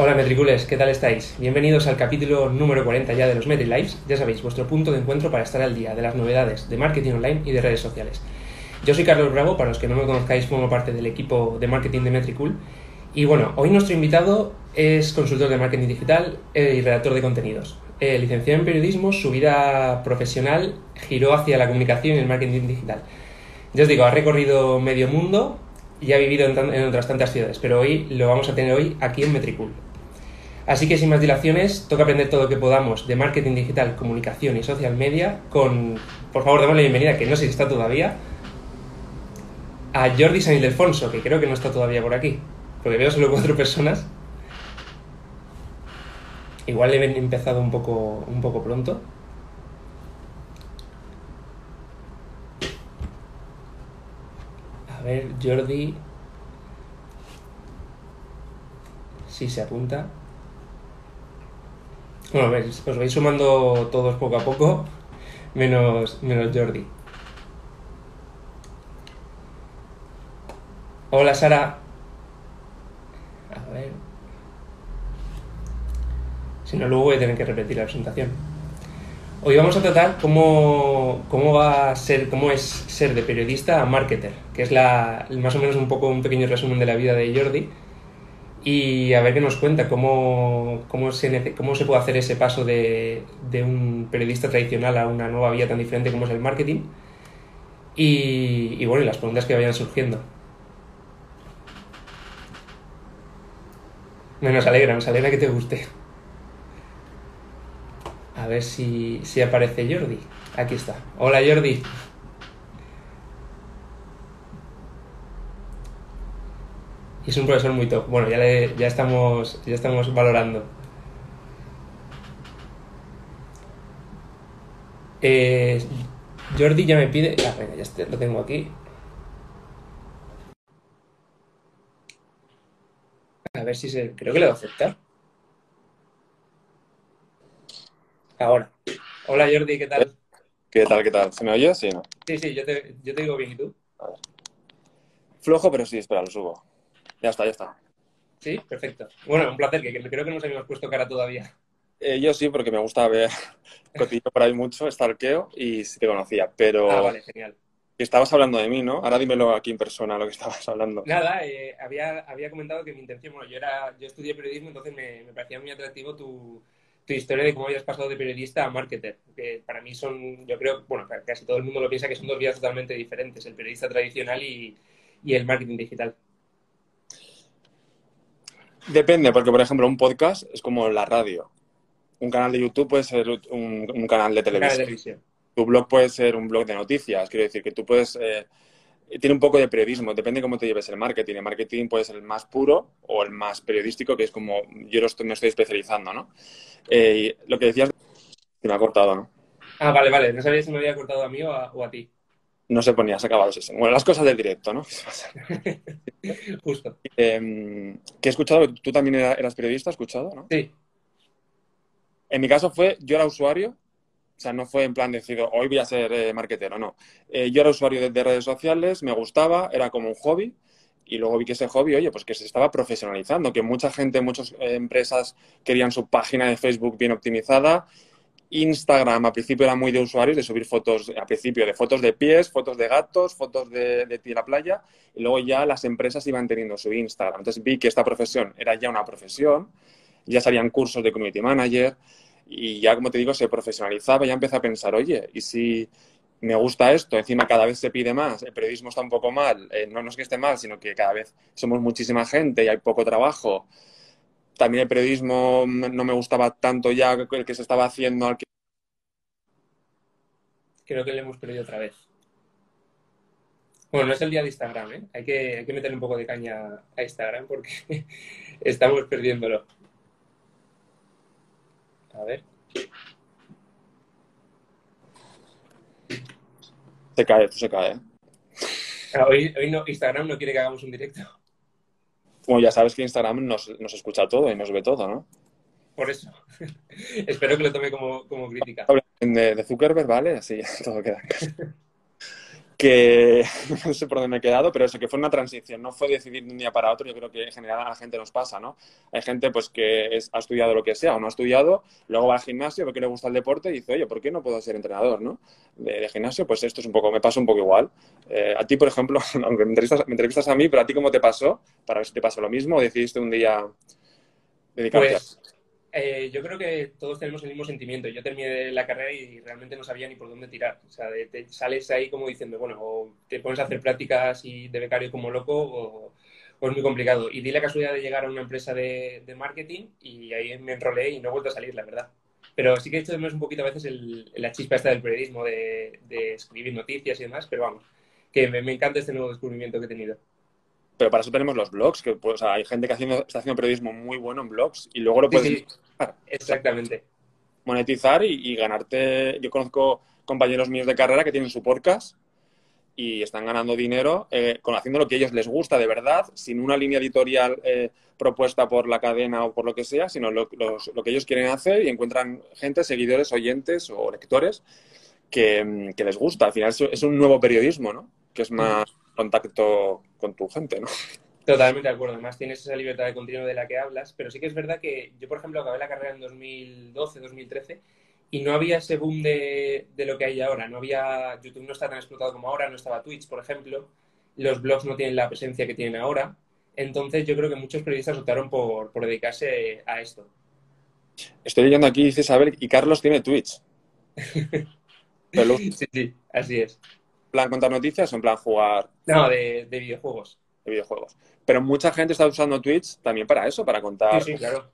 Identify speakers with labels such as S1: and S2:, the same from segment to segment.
S1: Hola Metricules, ¿qué tal estáis? Bienvenidos al capítulo número 40 ya de los MetriLives. Ya sabéis, vuestro punto de encuentro para estar al día de las novedades de marketing online y de redes sociales. Yo soy Carlos Bravo, para los que no me conozcáis, formo parte del equipo de marketing de Metricool. Y bueno, hoy nuestro invitado es consultor de marketing digital eh, y redactor de contenidos. Eh, licenciado en periodismo, su vida profesional giró hacia la comunicación y el marketing digital. Ya os digo, ha recorrido medio mundo y ha vivido en, en, otras tantas ciudades, pero hoy lo vamos a tener hoy aquí en Metricool. Así que sin más dilaciones, toca aprender todo lo que podamos de marketing digital, comunicación y social media con, por favor, demos la bienvenida, que no sé si está todavía, a Jordi San Ildefonso, que creo que no está todavía por aquí, porque veo solo cuatro personas. Igual he empezado un poco, un poco pronto. A ver, Jordi. Si se apunta. Bueno, veis, os vais sumando todos poco a poco, menos, menos Jordi. Hola Sara. A ver. Si no, luego voy a tener que repetir la presentación. Hoy vamos a tratar cómo, cómo va a ser, cómo es ser de periodista a marketer, que es la, más o menos un poco un pequeño resumen de la vida de Jordi. Y a ver qué nos cuenta, cómo, cómo, se, cómo se puede hacer ese paso de, de un periodista tradicional a una nueva vía tan diferente como es el marketing. Y, bueno, y las preguntas que vayan surgiendo. Nos alegra, nos alegra que te guste. A ver si, si aparece Jordi. Aquí está. Hola Jordi. Y es un profesor muy top. Bueno, ya, le, ya, estamos, ya estamos valorando. Eh, Jordi ya me pide... Ah, venga, ya lo tengo aquí. A ver si se. Creo que le va a aceptar. Ahora. Hola Jordi, ¿qué tal?
S2: ¿Qué tal, qué tal? ¿Se me oye? Sí, ¿no?
S1: Sí, sí, yo te, yo te digo bien, ¿y tú?
S2: A ver. Flojo, pero sí, espera, lo subo. Ya está, ya está.
S1: Sí, perfecto. Bueno, un placer, que, creo que nos habíamos puesto cara todavía.
S2: Eh, yo sí, porque me gusta ver cotillo por ahí mucho, stalkeo y sí te conocía, pero...
S1: Ah, vale, genial.
S2: Estabas hablando de mí, ¿no? Ahora dímelo aquí en persona lo que estabas hablando.
S1: Nada, eh, había, había comentado que mi intención, bueno, yo era, yo estudié periodismo, entonces me, me parecía muy atractivo tu, tu, historia de cómo habías pasado de periodista a marketer, que para mí son, yo creo, bueno, casi todo el mundo lo piensa que son dos vías totalmente diferentes, el periodista tradicional y, y el marketing digital.
S2: Depende, porque por ejemplo un podcast es como la radio. Un canal de YouTube puede ser un, un canal de televisión.
S1: Un canal de televisión
S2: tu blog puede ser un blog de noticias, quiero decir que tú puedes... Eh, tiene un poco de periodismo, depende de cómo te lleves el marketing. El marketing puede ser el más puro o el más periodístico, que es como yo estoy, me estoy especializando, ¿no? Eh, lo que decías, me ha cortado, ¿no?
S1: Ah, vale, vale. No sabía si me había cortado a mí o a, o a ti.
S2: No se ponía, se acabado ese. Bueno, las cosas del directo, ¿no?
S1: Justo.
S2: Eh, que he escuchado, tú también eras periodista, ¿has escuchado, no?
S1: Sí.
S2: En mi caso fue, yo era usuario, o sea, no fue en plan decido, hoy voy a ser eh, marketero, no. Eh, yo era usuario de, de, redes sociales, me gustaba, era como un hobby. Y luego vi que ese hobby, oye, pues que se estaba profesionalizando, que mucha gente, muchas eh, empresas querían su página de Facebook bien optimizada. Instagram al principio era muy de usuarios, de subir fotos, al principio de fotos de pies, fotos de gatos, fotos de, de en la playa. Y luego ya las empresas iban teniendo su Instagram. Entonces vi que esta profesión era ya una profesión, ya salían cursos de community manager, y ya, como te digo, se profesionalizaba, ya empecé a pensar, oye, ¿y si me gusta esto? Encima cada vez se pide más, el periodismo está un poco mal, eh, no, no es que esté mal, sino que cada vez somos muchísima gente y hay poco trabajo. También el periodismo no me gustaba tanto ya el que se estaba haciendo al que...
S1: Creo que le hemos perdido otra vez. Bueno, no es el día de Instagram, ¿eh? Hay que, hay que meterle un poco de caña a Instagram porque estamos perdiéndolo. A ver.
S2: Se cae, esto se cae.
S1: Ah, hoy, hoy no, Instagram no quiere que hagamos un directo.
S2: Como ya sabes que Instagram nos, nos escucha todo y nos ve todo, ¿no?
S1: Por eso. Espero que lo tome como, como crítica.
S2: De, de, Zuckerberg, ¿vale? Así todo queda. que no sé por dónde me he quedado, pero eso, que fue una transición, no fue decidir de un día para otro, yo creo que en general a la gente nos pasa, ¿no? Hay gente pues que ha estudiado lo que sea o no ha estudiado, luego va al gimnasio porque le gusta el deporte y dice, oye, ¿por qué no puedo ser entrenador, ¿no? De, gimnasio, pues esto es un poco, me pasa un poco igual. Eh, a ti, por ejemplo, aunque me entrevistas, a mí, pero a ti cómo te pasó, para ver si te pasó lo mismo o decidiste un día dedicarte
S1: pues... a eh, yo creo que todos tenemos el mismo sentimiento. Yo terminé la carrera y realmente no sabía ni por dónde tirar. O sea, te sales ahí como diciendo, bueno, o te pones a hacer prácticas y de becario como loco o, es muy complicado. Y di la casualidad de llegar a una empresa de, marketing y ahí me enrolé y no he vuelto a salir, la verdad. Pero sí que he hecho de menos un poquito a veces la chispa esta del periodismo, de, escribir noticias y demás, pero vamos, que me encanta este nuevo descubrimiento que he tenido.
S2: Pero para eso tenemos los blogs, que pues, hay gente que está haciendo periodismo muy bueno en blogs y luego lo puedes...
S1: Exactamente.
S2: Monetizar y, ganarte... Yo conozco compañeros míos de carrera que tienen su podcast y están ganando dinero eh, con haciendo lo que a ellos les gusta de verdad, sin una línea editorial eh, propuesta por la cadena o por lo que sea, sino lo, que ellos quieren hacer y encuentran gente, seguidores, oyentes o lectores que, les gusta. Al final es un nuevo periodismo, ¿no? Que es más contacto con tu gente, ¿no?
S1: Totalmente de acuerdo. Además, tienes esa libertad de continuo de la que hablas, pero sí que es verdad que yo, por ejemplo, acabé la carrera en 2012, 2013 y no había ese boom de, de, lo que hay ahora. No había, YouTube no está tan explotado como ahora, no estaba Twitch, por ejemplo. Los blogs no tienen la presencia que tienen ahora. Entonces, yo creo que muchos periodistas optaron por, por dedicarse a esto.
S2: Estoy leyendo aquí, dice Isabel, y Carlos tiene Twitch.
S1: sí, sí, así es
S2: plan contar noticias o en plan jugar?
S1: No, de, videojuegos.
S2: De videojuegos. Pero mucha gente está usando Twitch también para eso, para contar.
S1: Sí, sí, claro.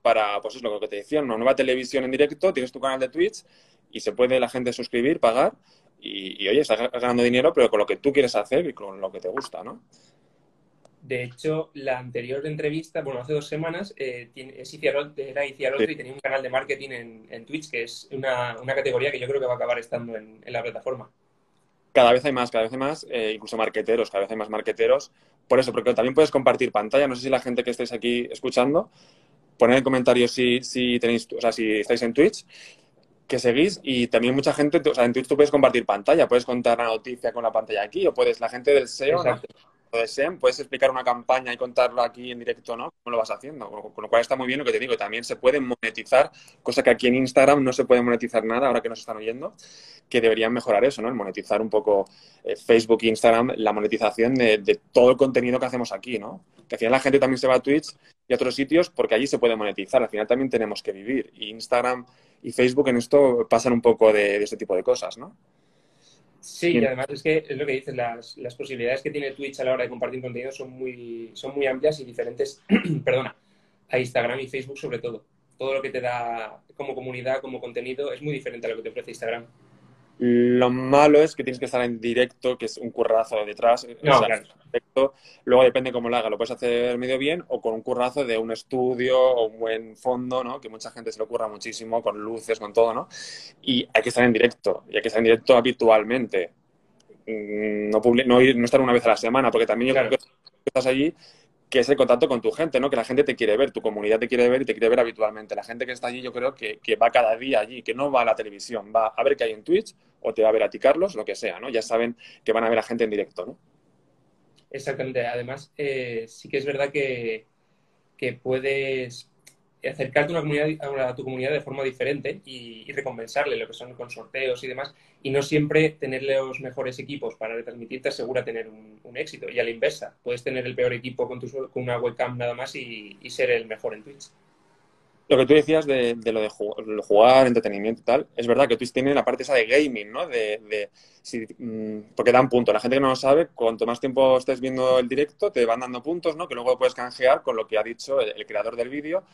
S2: Para, pues es lo que te decía, una nueva televisión en directo, tienes tu canal de Twitch y se puede la gente suscribir, pagar y, oye, estás ganando dinero, pero con lo que tú quieres hacer y con lo que te gusta, ¿no?
S1: De hecho, la anterior entrevista, bueno, hace dos semanas, eh, es era Iciaroltre y tenía un canal de marketing en, Twitch, que es una, categoría que yo creo que va a acabar estando en la plataforma
S2: cada vez hay más, cada vez hay más, eh, incluso marqueteros, cada vez hay más marqueteros. Por eso, porque también puedes compartir pantalla. No sé si la gente que estáis aquí escuchando, poned en comentarios si, si tenéis, o sea, si estáis en Twitch, que seguís y también mucha gente, o sea, en Twitch tú puedes compartir pantalla, puedes contar la noticia con la pantalla aquí o puedes, la gente del SEO, de SEM, puedes explicar una campaña y contarlo aquí en directo, ¿no? ¿Cómo lo vas haciendo? Con, lo cual está muy bien lo que te digo. También se puede monetizar, cosa que aquí en Instagram no se puede monetizar nada, ahora que nos están oyendo, que deberían mejorar eso, ¿no? El monetizar un poco eh, Facebook e Instagram, la monetización de, todo el contenido que hacemos aquí, ¿no? Que al final la gente también se va a Twitch y a otros sitios porque allí se puede monetizar. Al final también tenemos que vivir. Y Instagram y Facebook en esto pasan un poco de, de este tipo de cosas, ¿no?
S1: Sí, y además es que es lo que dices, las, las, posibilidades que tiene Twitch a la hora de compartir contenido son muy, son muy amplias y diferentes, perdona, a Instagram y Facebook sobre todo. Todo lo que te da como comunidad, como contenido, es muy diferente a lo que te ofrece Instagram.
S2: Lo malo es que tienes que estar en directo, que es un currazo detrás. Luego depende cómo lo haga. Lo puedes hacer medio bien o con un currazo de un estudio o un buen fondo, ¿no? Que mucha gente se lo ocurra muchísimo, con luces, con todo, ¿no? Y hay que estar en directo. Y hay que estar en directo habitualmente. Mm, no, no, no estar una vez a la semana, porque también yo creo que estás allí que es el contacto con tu gente, ¿no? Que la gente te quiere ver, tu comunidad te quiere ver y te quiere ver habitualmente. La gente que está allí yo creo que, va cada día allí, que no va a la televisión, va a ver qué hay en Twitch o te va a ver a ti, Carlos, lo que sea, ¿no? Ya saben que van a ver a gente en directo, ¿no?
S1: Exactamente. Además, eh, sí que es verdad que, que puedes acercarte a, una comunidad, a tu comunidad de forma diferente y, recompensarle lo que son con sorteos y demás, y no siempre tenerle los mejores equipos para retransmitirte asegura tener un, éxito. Y a la inversa, puedes tener el peor equipo con, tu, con una webcam nada más y, ser el mejor en Twitch.
S2: Lo que tú decías de, lo de jugar, entretenimiento y tal, es verdad que Twitch tiene la parte esa de gaming, ¿no? De, mm, porque dan puntos. La gente que no lo sabe, cuanto más tiempo estés viendo el directo, te van dando puntos, ¿no? Que luego puedes canjear con lo que ha dicho el creador del vídeo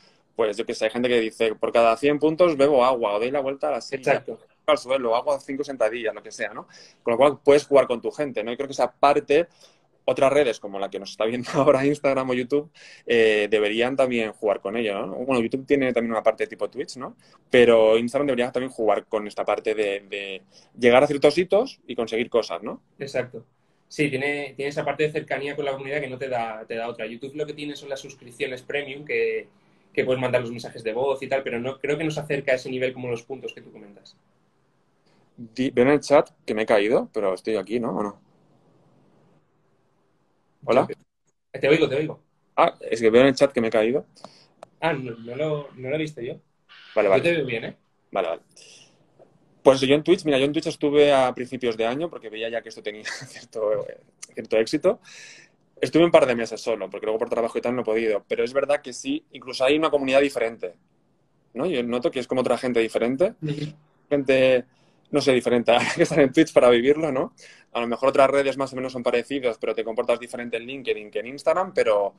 S2: pues yo que sé, hay gente que dice, por cada 100 puntos bebo agua o doy la vuelta a la silla,
S1: Exacto.
S2: al suelo, hago 5 sentadillas, lo que sea, ¿no? Con lo cual puedes jugar con tu gente, ¿no? Y creo que esa parte, otras redes como la que nos está viendo ahora Instagram o YouTube, eh, deberían también jugar con ello, ¿no? Bueno, YouTube tiene también una parte tipo Twitch, ¿no? Pero Instagram debería también jugar con esta parte de, de llegar a ciertos hitos y conseguir cosas, ¿no?
S1: Exacto. Sí, tiene, tiene esa parte de cercanía con la comunidad que no te da, te da otra. YouTube lo que tiene son las suscripciones premium que que puedes mandar los mensajes de voz y tal, pero no creo que nos acerca a ese nivel como los puntos que tú comentas.
S2: Veo en el chat que me he caído, pero estoy aquí, ¿no? ¿O no? ¿Hola?
S1: Te oigo, te oigo.
S2: Ah, es que veo en el chat que me he caído.
S1: Ah, no, no lo, no lo he visto yo.
S2: Vale,
S1: Yo
S2: vale.
S1: te veo bien, ¿eh?
S2: Vale, vale. Pues yo en Twitch, mira, yo en Twitch estuve a principios de año porque veía ya que esto tenía cierto, eh, cierto éxito. Estuve un par de meses solo, porque luego por trabajo y tal no he podido. Pero es verdad que sí, incluso hay una comunidad diferente. ¿No? Yo noto que es como otra gente diferente. Gente, no sé, diferente. Hay que estar en Twitch para vivirlo, ¿no? A lo mejor otras redes más o menos son parecidas, pero te comportas diferente en LinkedIn que en Instagram, pero,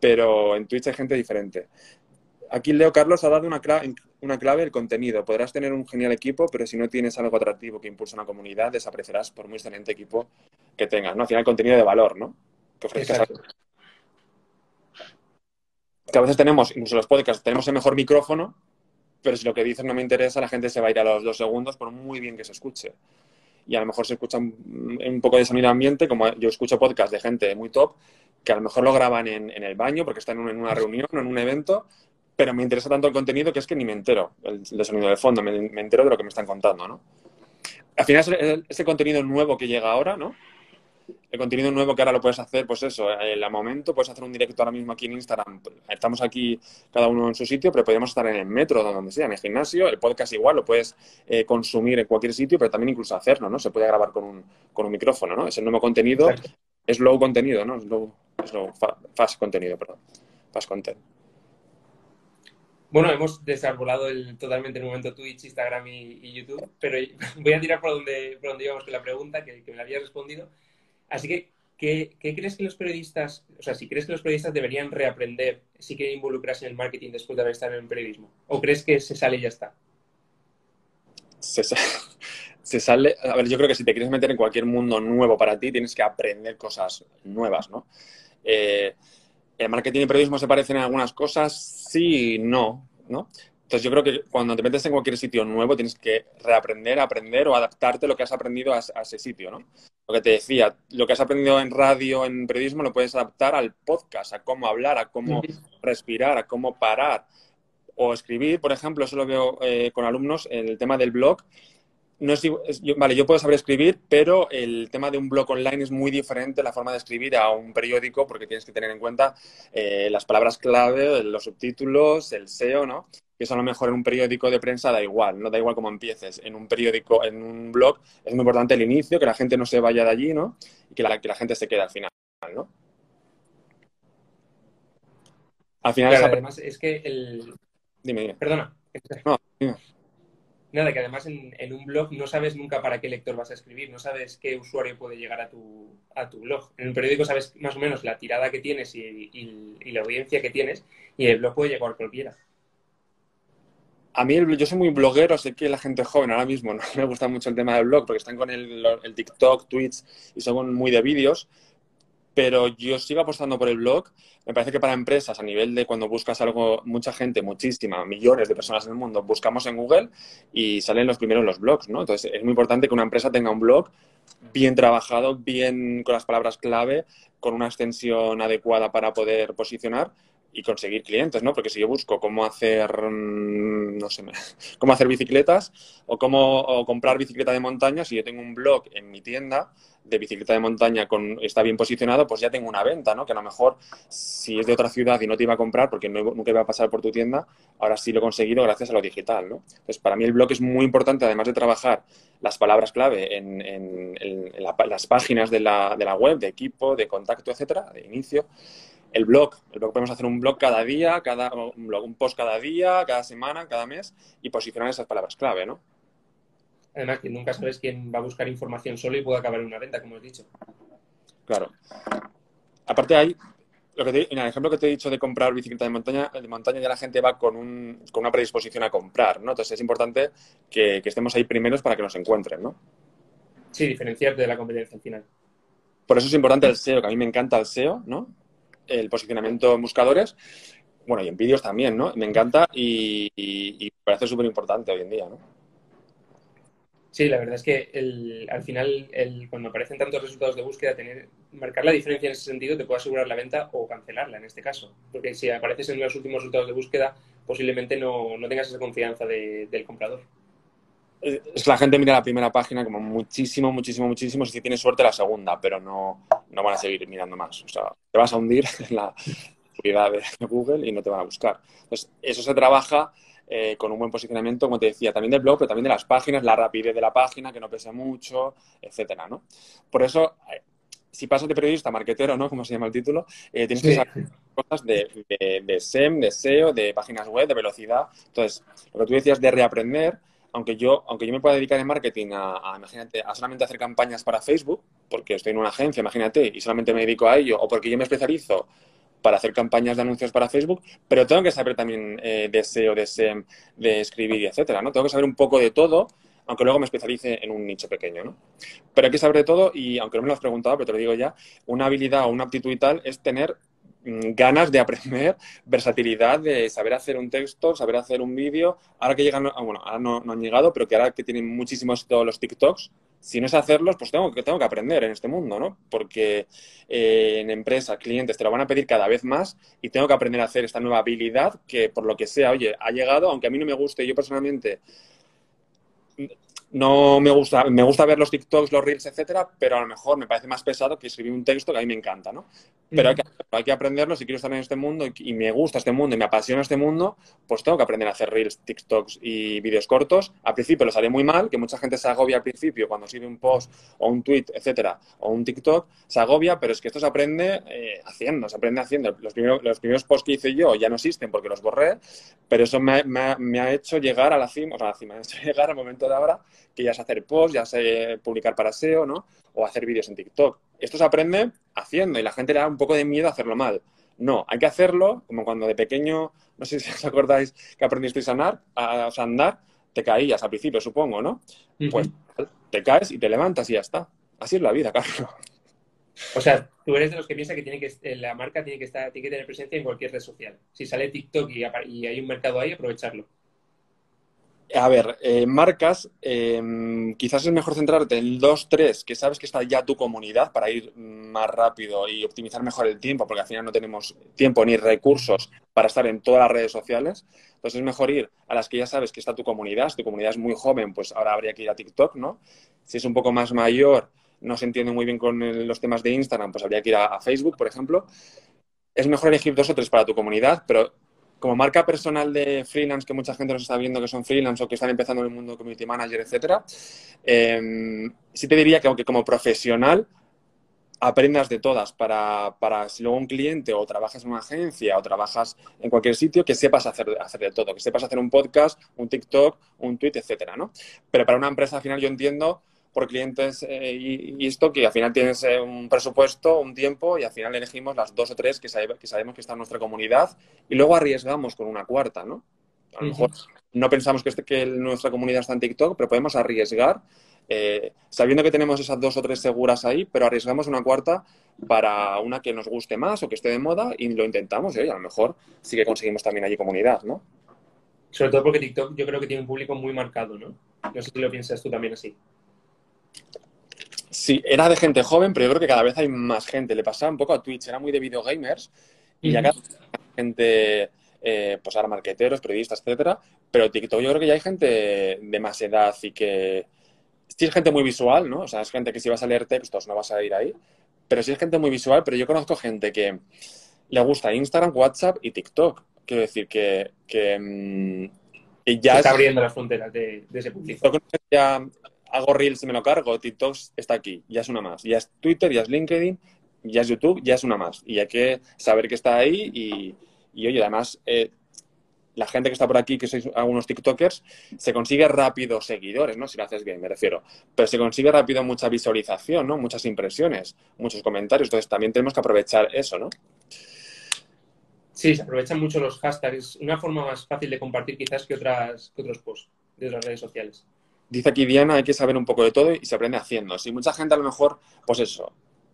S2: pero en Twitch hay gente diferente. Aquí Leo Carlos ha dado una clave, una clave, el contenido. Podrás tener un genial equipo, pero si no tienes algo atractivo que impulsa una comunidad, desaparecerás por muy excelente equipo que tengas, ¿no? Al final, contenido de valor, ¿no? Que ofrezcas
S1: Exacto.
S2: que a veces tenemos, incluso los podcasts, tenemos el mejor micrófono, pero si lo que dices no me interesa, la gente se va a ir a los dos segundos por muy bien que se escuche. Y a lo mejor se escucha un, un poco de sonido ambiente, como yo escucho podcasts de gente muy top, que a lo mejor lo graban en, en el baño porque están en, un- en una reunión o en un evento, pero me interesa tanto el contenido que es que ni me entero el, del sonido de fondo, me, entero de lo que me están contando, ¿no? Al final, ese contenido nuevo que llega ahora, ¿no? El contenido nuevo que ahora lo puedes hacer, pues eso, el a momento, puedes hacer un directo ahora mismo aquí en Instagram. Estamos aquí cada uno en su sitio, pero podemos estar en el metro, donde sea, en el gimnasio. El podcast igual lo puedes eh, consumir en cualquier sitio, pero también incluso hacerlo, ¿no? Se puede grabar con un, con un micrófono, ¿no? Es el nuevo contenido,
S1: Exacto.
S2: es low contenido, ¿no? Es low, es low fast contenido, perdón. Fast content.
S1: Bueno, hemos desarbolado el, totalmente en un momento Twitch, Instagram y, y YouTube, pero voy a tirar por donde, por donde íbamos con la pregunta, que, que me la habías respondido. Así que, ¿qué, crees que los periodistas, o sea, si crees que los periodistas deberían reaprender si quieren involucrarse en el marketing después de haber estado en el periodismo? ¿O crees que se sale y ya está?
S2: se, sa- se sale. A ver, yo creo que si te quieres meter en cualquier mundo nuevo para ti, tienes que aprender cosas nuevas, ¿no? Eh, el marketing y periodismo se parecen en algunas cosas, sí y no, ¿no? Entonces yo creo que cuando te metes en cualquier sitio nuevo tienes que reaprender, aprender o adaptarte lo que has aprendido a, a ese sitio, ¿no? Lo que te decía, lo que has aprendido en radio, en periodismo, lo puedes adaptar al podcast, a cómo hablar, a cómo respirar, a cómo parar. O escribir, por ejemplo, eso lo veo eh, con alumnos, el tema del blog. No es, es- yo- vale, yo puedo saber escribir, pero el tema de un blog online es muy diferente la forma de escribir a un periódico porque tienes que tener en cuenta eh, las palabras clave, los subtítulos, el SEO, ¿no? Que eso a lo mejor en un periódico de prensa da igual, no da igual cómo empieces. En un periódico, en un blog, es muy importante el inicio, que la gente no se vaya de allí, ¿no? Y que la, que la gente se quede al final, ¿no? Al final,
S1: Claro,
S2: esa-
S1: además es que el...
S2: dime, dime.
S1: Perdona.
S2: No, dime.
S1: Nada, que además en, en un blog no sabes nunca para qué lector vas a escribir, no sabes qué usuario puede llegar a tu, a tu blog. En un periódico sabes más o menos la tirada que tienes y, y- y la audiencia que tienes, y el blog puede llegar a cualquiera.
S2: A mí, el- yo soy muy bloguero, sé que la gente joven ahora mismo no me gusta mucho el tema del blog porque están con el, TikTok, Twitch y son muy de vídeos, pero yo sigo apostando por el blog. Me parece que para empresas, a nivel de cuando buscas algo, mucha gente, muchísima, millones de personas en el mundo, buscamos en Google y salen los primeros los blogs, ¿no? Entonces, es muy importante que una empresa tenga un blog bien trabajado, bien con las palabras clave, con una extensión adecuada para poder posicionar y conseguir clientes, ¿no? Porque si yo busco cómo hacer, mm, no sé, cómo hacer bicicletas o cómo comprar bicicleta de montaña, si yo tengo un blog en mi tienda de bicicleta de montaña con, está bien posicionado, pues ya tengo una venta, ¿no? Que a lo mejor si es de otra ciudad y no te iba a comprar porque no, nunca iba a pasar por tu tienda, ahora sí lo he conseguido gracias a lo digital, ¿no? Entonces, para mí el blog es muy importante, además de trabajar las palabras clave en, en- en- en la- las páginas de la, de la web, de equipo, de contacto, etcétera, de inicio. El blog, el blog podemos hacer un blog cada día, cada, un blog, un post cada día, cada semana, cada mes y posicionar esas palabras clave, ¿no?
S1: Además, que nunca sabes quién va a buscar información solo y puede acabar en una venta, como has dicho.
S2: Claro. Aparte hay, lo que te- en el ejemplo que te he dicho de comprar bicicleta de montaña, de montaña ya la gente va con, un, con una predisposición a comprar, ¿no? Entonces es importante que, que estemos ahí primeros para que nos encuentren, ¿no?
S1: Sí, diferenciarte de la competencia al final.
S2: Por eso es importante el SEO, que a mí me encanta el SEO, ¿no? El posicionamiento en buscadores, bueno, y en vídeos también, ¿no? Me encanta y, y- parece súper importante hoy en día, ¿no?
S1: Sí, la verdad es que el- al final, el- cuando aparecen tantos resultados de búsqueda, tener, marcar la diferencia en ese sentido te puede asegurar la venta o cancelarla en este caso. Porque si apareces en los últimos resultados de búsqueda, posiblemente no, no tengas esa confianza de- del comprador.
S2: Es que la gente mira la primera página como muchísimo, muchísimo, muchísimo. Si tienes suerte, la segunda, pero no, no van a seguir mirando más. O sea, te vas a hundir en la seguridad de Google y no te van a buscar. Entonces, eso se trabaja eh, con un buen posicionamiento, como te decía, también del blog, pero también de las páginas, la rapidez de la página, que no pese mucho, etcétera, ¿no? Por eso, eh, si pasas de periodista a marquetero, ¿no? Como se llama el título, eh, tienes que saber cosas de, de, SEM, de SEO, de páginas web, de velocidad. Entonces, lo que tú decías de reaprender, aunque yo, aunque yo me pueda dedicar en marketing a, imagínate, a solamente hacer campañas para Facebook, porque estoy en una agencia, imagínate, y solamente me dedico a ello, o porque yo me especializo para hacer campañas de anuncios para Facebook, pero tengo que saber también eh, de SEO, de SEM, de escribir y etcétera, ¿no? Tengo que saber un poco de todo, aunque luego me especialice en un nicho pequeño, ¿no? Pero hay que saber de todo y, aunque no me lo has preguntado, pero te lo digo ya, una habilidad o una aptitud y tal es tener ganas de aprender, versatilidad de saber hacer un texto, saber hacer un vídeo. Ahora que llegan, ah, bueno, ahora no, han llegado, pero que ahora que tienen muchísimos todos los TikToks, si no es hacerlos, pues tengo que, tengo que aprender en este mundo, ¿no? Porque eh, en empresas, clientes, te lo van a pedir cada vez más y tengo que aprender a hacer esta nueva habilidad que, por lo que sea, oye, ha llegado, aunque a mí no me guste, yo personalmente no me gusta, me gusta ver los TikToks, los Reels, etcétera, pero a lo mejor me parece más pesado que escribir un texto que a mí me encanta, ¿no? Pero hay, que, hay, que, aprenderlo si quiero estar en este mundo y, me gusta este mundo y me apasiona este mundo, pues tengo que aprender a hacer Reels, TikToks y vídeos cortos. Al principio lo haré muy mal, que mucha gente se agobia al principio cuando escribe un post o un tweet, etcétera, o un TikTok, se agobia, pero es que esto se aprende eh, haciendo, se aprende haciendo. Los primeros, los primeros posts que hice yo ya no existen porque los borré, pero eso me, me ha hecho llegar a la cima, o sea, a la cima, me ha hecho llegar al momento de ahora que ya sé hacer posts, ya sé publicar para SEO, ¿no? O hacer vídeos en TikTok. Esto se aprende haciendo y la gente le da un poco de miedo a hacerlo mal. No, hay que hacerlo, como cuando de pequeño, no sé si os acordáis que aprendisteis a andar, a, andar te caías al principio, supongo, ¿no? Pues te caes y te levantas y ya está. Así es la vida, Carlos.
S1: O sea, tú eres de los que piensa que, tiene que eh, la marca tiene que, estar, tiene que tener presencia en cualquier red social. Si sale TikTok y, y hay un mercado ahí, aprovecharlo.
S2: A ver, eh, marcas, em, quizás es mejor centrarte en dos, tres, que sabes que está ya tu comunidad para ir más rápido y optimizar mejor el tiempo, porque al final no tenemos tiempo ni recursos para estar en todas las redes sociales. Entonces es mejor ir a las que ya sabes que está tu comunidad. Si tu comunidad es muy joven, pues ahora habría que ir a TikTok, ¿no? Si es un poco más mayor, no se entiende muy bien con los temas de Instagram, pues habría que ir a Facebook, por ejemplo. Es mejor elegir dos o tres para tu comunidad, pero como marca personal de freelance, que mucha gente nos está viendo que son freelance o que están empezando en el mundo community manager, etcétera, eh, sí te diría que aunque como profesional aprendas de todas para, para, si luego un cliente o trabajas en una agencia o trabajas en cualquier sitio, que sepas hacer, hacer de todo, que sepas hacer un podcast, un TikTok, un tweet, etcétera, ¿no? Pero para una empresa al final yo entiendo por clientes eh, y, esto que al final tienes eh, un presupuesto, un tiempo y al final elegimos las dos o tres que, que sabemos que está en nuestra comunidad y luego arriesgamos con una cuarta, ¿no? A lo mejor no pensamos que, este, que nuestra comunidad está en TikTok, pero podemos arriesgar eh, sabiendo que tenemos esas dos o tres seguras ahí, pero arriesgamos una cuarta para una que nos guste más o que esté de moda y lo intentamos y a lo mejor sí que conseguimos también allí comunidad, ¿no?
S1: Sobre todo porque TikTok yo creo que tiene un público muy marcado, ¿no? No sé si lo piensas tú también así.
S2: Sí, era de gente joven, pero yo creo que cada vez hay más gente. Le pasaba un poco a Twitch, era muy de videogamers y ya cada gente, eh, pues ahora marqueteros, periodistas, etcétera. Pero TikTok yo creo que ya hay gente de más edad y que... Sí es gente muy visual, ¿no? O sea, es gente que si vas a leer textos no vas a ir ahí. Pero sí es gente muy visual, pero yo conozco gente que le gusta Instagram, WhatsApp y TikTok. Quiero decir que, que, mm,
S1: ya... Se está abriendo las fronteras de, ese punto.
S2: Ya hago Reels me lo cargo, TikTok está aquí, ya es una más. Ya es Twitter, ya es LinkedIn, ya es YouTube, ya es una más. Y hay que saber que está ahí y, oye, además, eh, la gente que está por aquí, que sois algunos TikTokers, se consigue rápido seguidores, ¿no? Si lo haces bien, me refiero. Pero se consigue rápido mucha visualización, ¿no? Muchas impresiones, muchos comentarios. Entonces también tenemos que aprovechar eso, ¿no?
S1: Sí, se aprovechan mucho los hashtags. Una forma más fácil de compartir quizás que, otras, que otros posts de las redes sociales.
S2: Dice aquí Diana, hay que saber un poco de todo y se aprende haciendo. Si mucha gente a lo mejor, pues eso,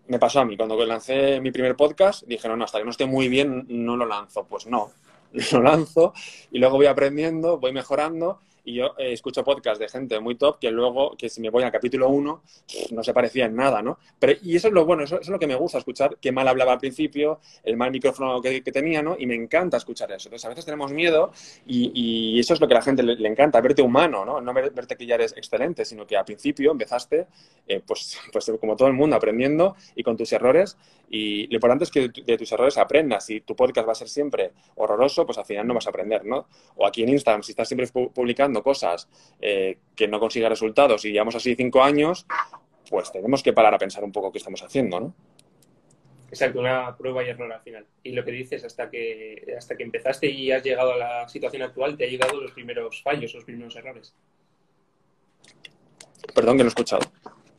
S2: me pasó a mí, cuando lancé mi primer podcast, dije, no, no, hasta que no esté muy bien, no lo lanzo. Pues no, lo lanzo y luego voy aprendiendo, voy mejorando y yo eh, escucho podcasts de gente muy top que luego, que si me voy al capítulo 1, no se parecía en nada, ¿no? Pero, y eso es lo bueno, eso, es lo que me gusta escuchar, qué mal hablaba al principio, el mal micrófono que, tenía, ¿no? Y me encanta escuchar eso. Entonces, a veces tenemos miedo y, eso es lo que a la gente le, encanta, verte humano, ¿no? No verte que ya eres excelente, sino que al principio empezaste, eh, pues, pues como todo el mundo, aprendiendo y con tus errores. Y lo importante es que de tus errores aprendas. Si tu podcast va a ser siempre horroroso, pues al final no vas a aprender, ¿no? O aquí en Instagram, si estás siempre publicando cosas eh, que no consiga resultados y llevamos así cinco años, pues tenemos que parar a pensar un poco qué estamos haciendo, ¿no?
S1: Exacto, una prueba y error al final. Y lo que dices, hasta que, hasta que empezaste y has llegado a la situación actual, te ha llegado los primeros fallos, los primeros errores.
S2: Perdón que no he escuchado.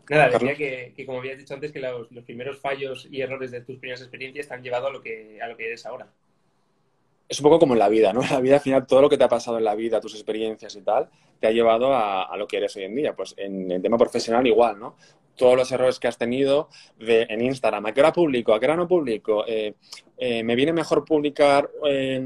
S1: Nada, decía que, como habías dicho antes, que los, primeros fallos y errores de tus primeras experiencias te han llevado a lo que, a lo que eres ahora
S2: es un poco como en la vida, ¿no? En la vida, al final, todo lo que te ha pasado en la vida, tus experiencias y tal, te ha llevado a, a lo que eres hoy en día. Pues en el tema profesional igual, ¿no? Todos los errores que has tenido en Instagram. ¿A qué hora publico? ¿A qué hora no publico? Eh, eh, ¿Me viene mejor publicar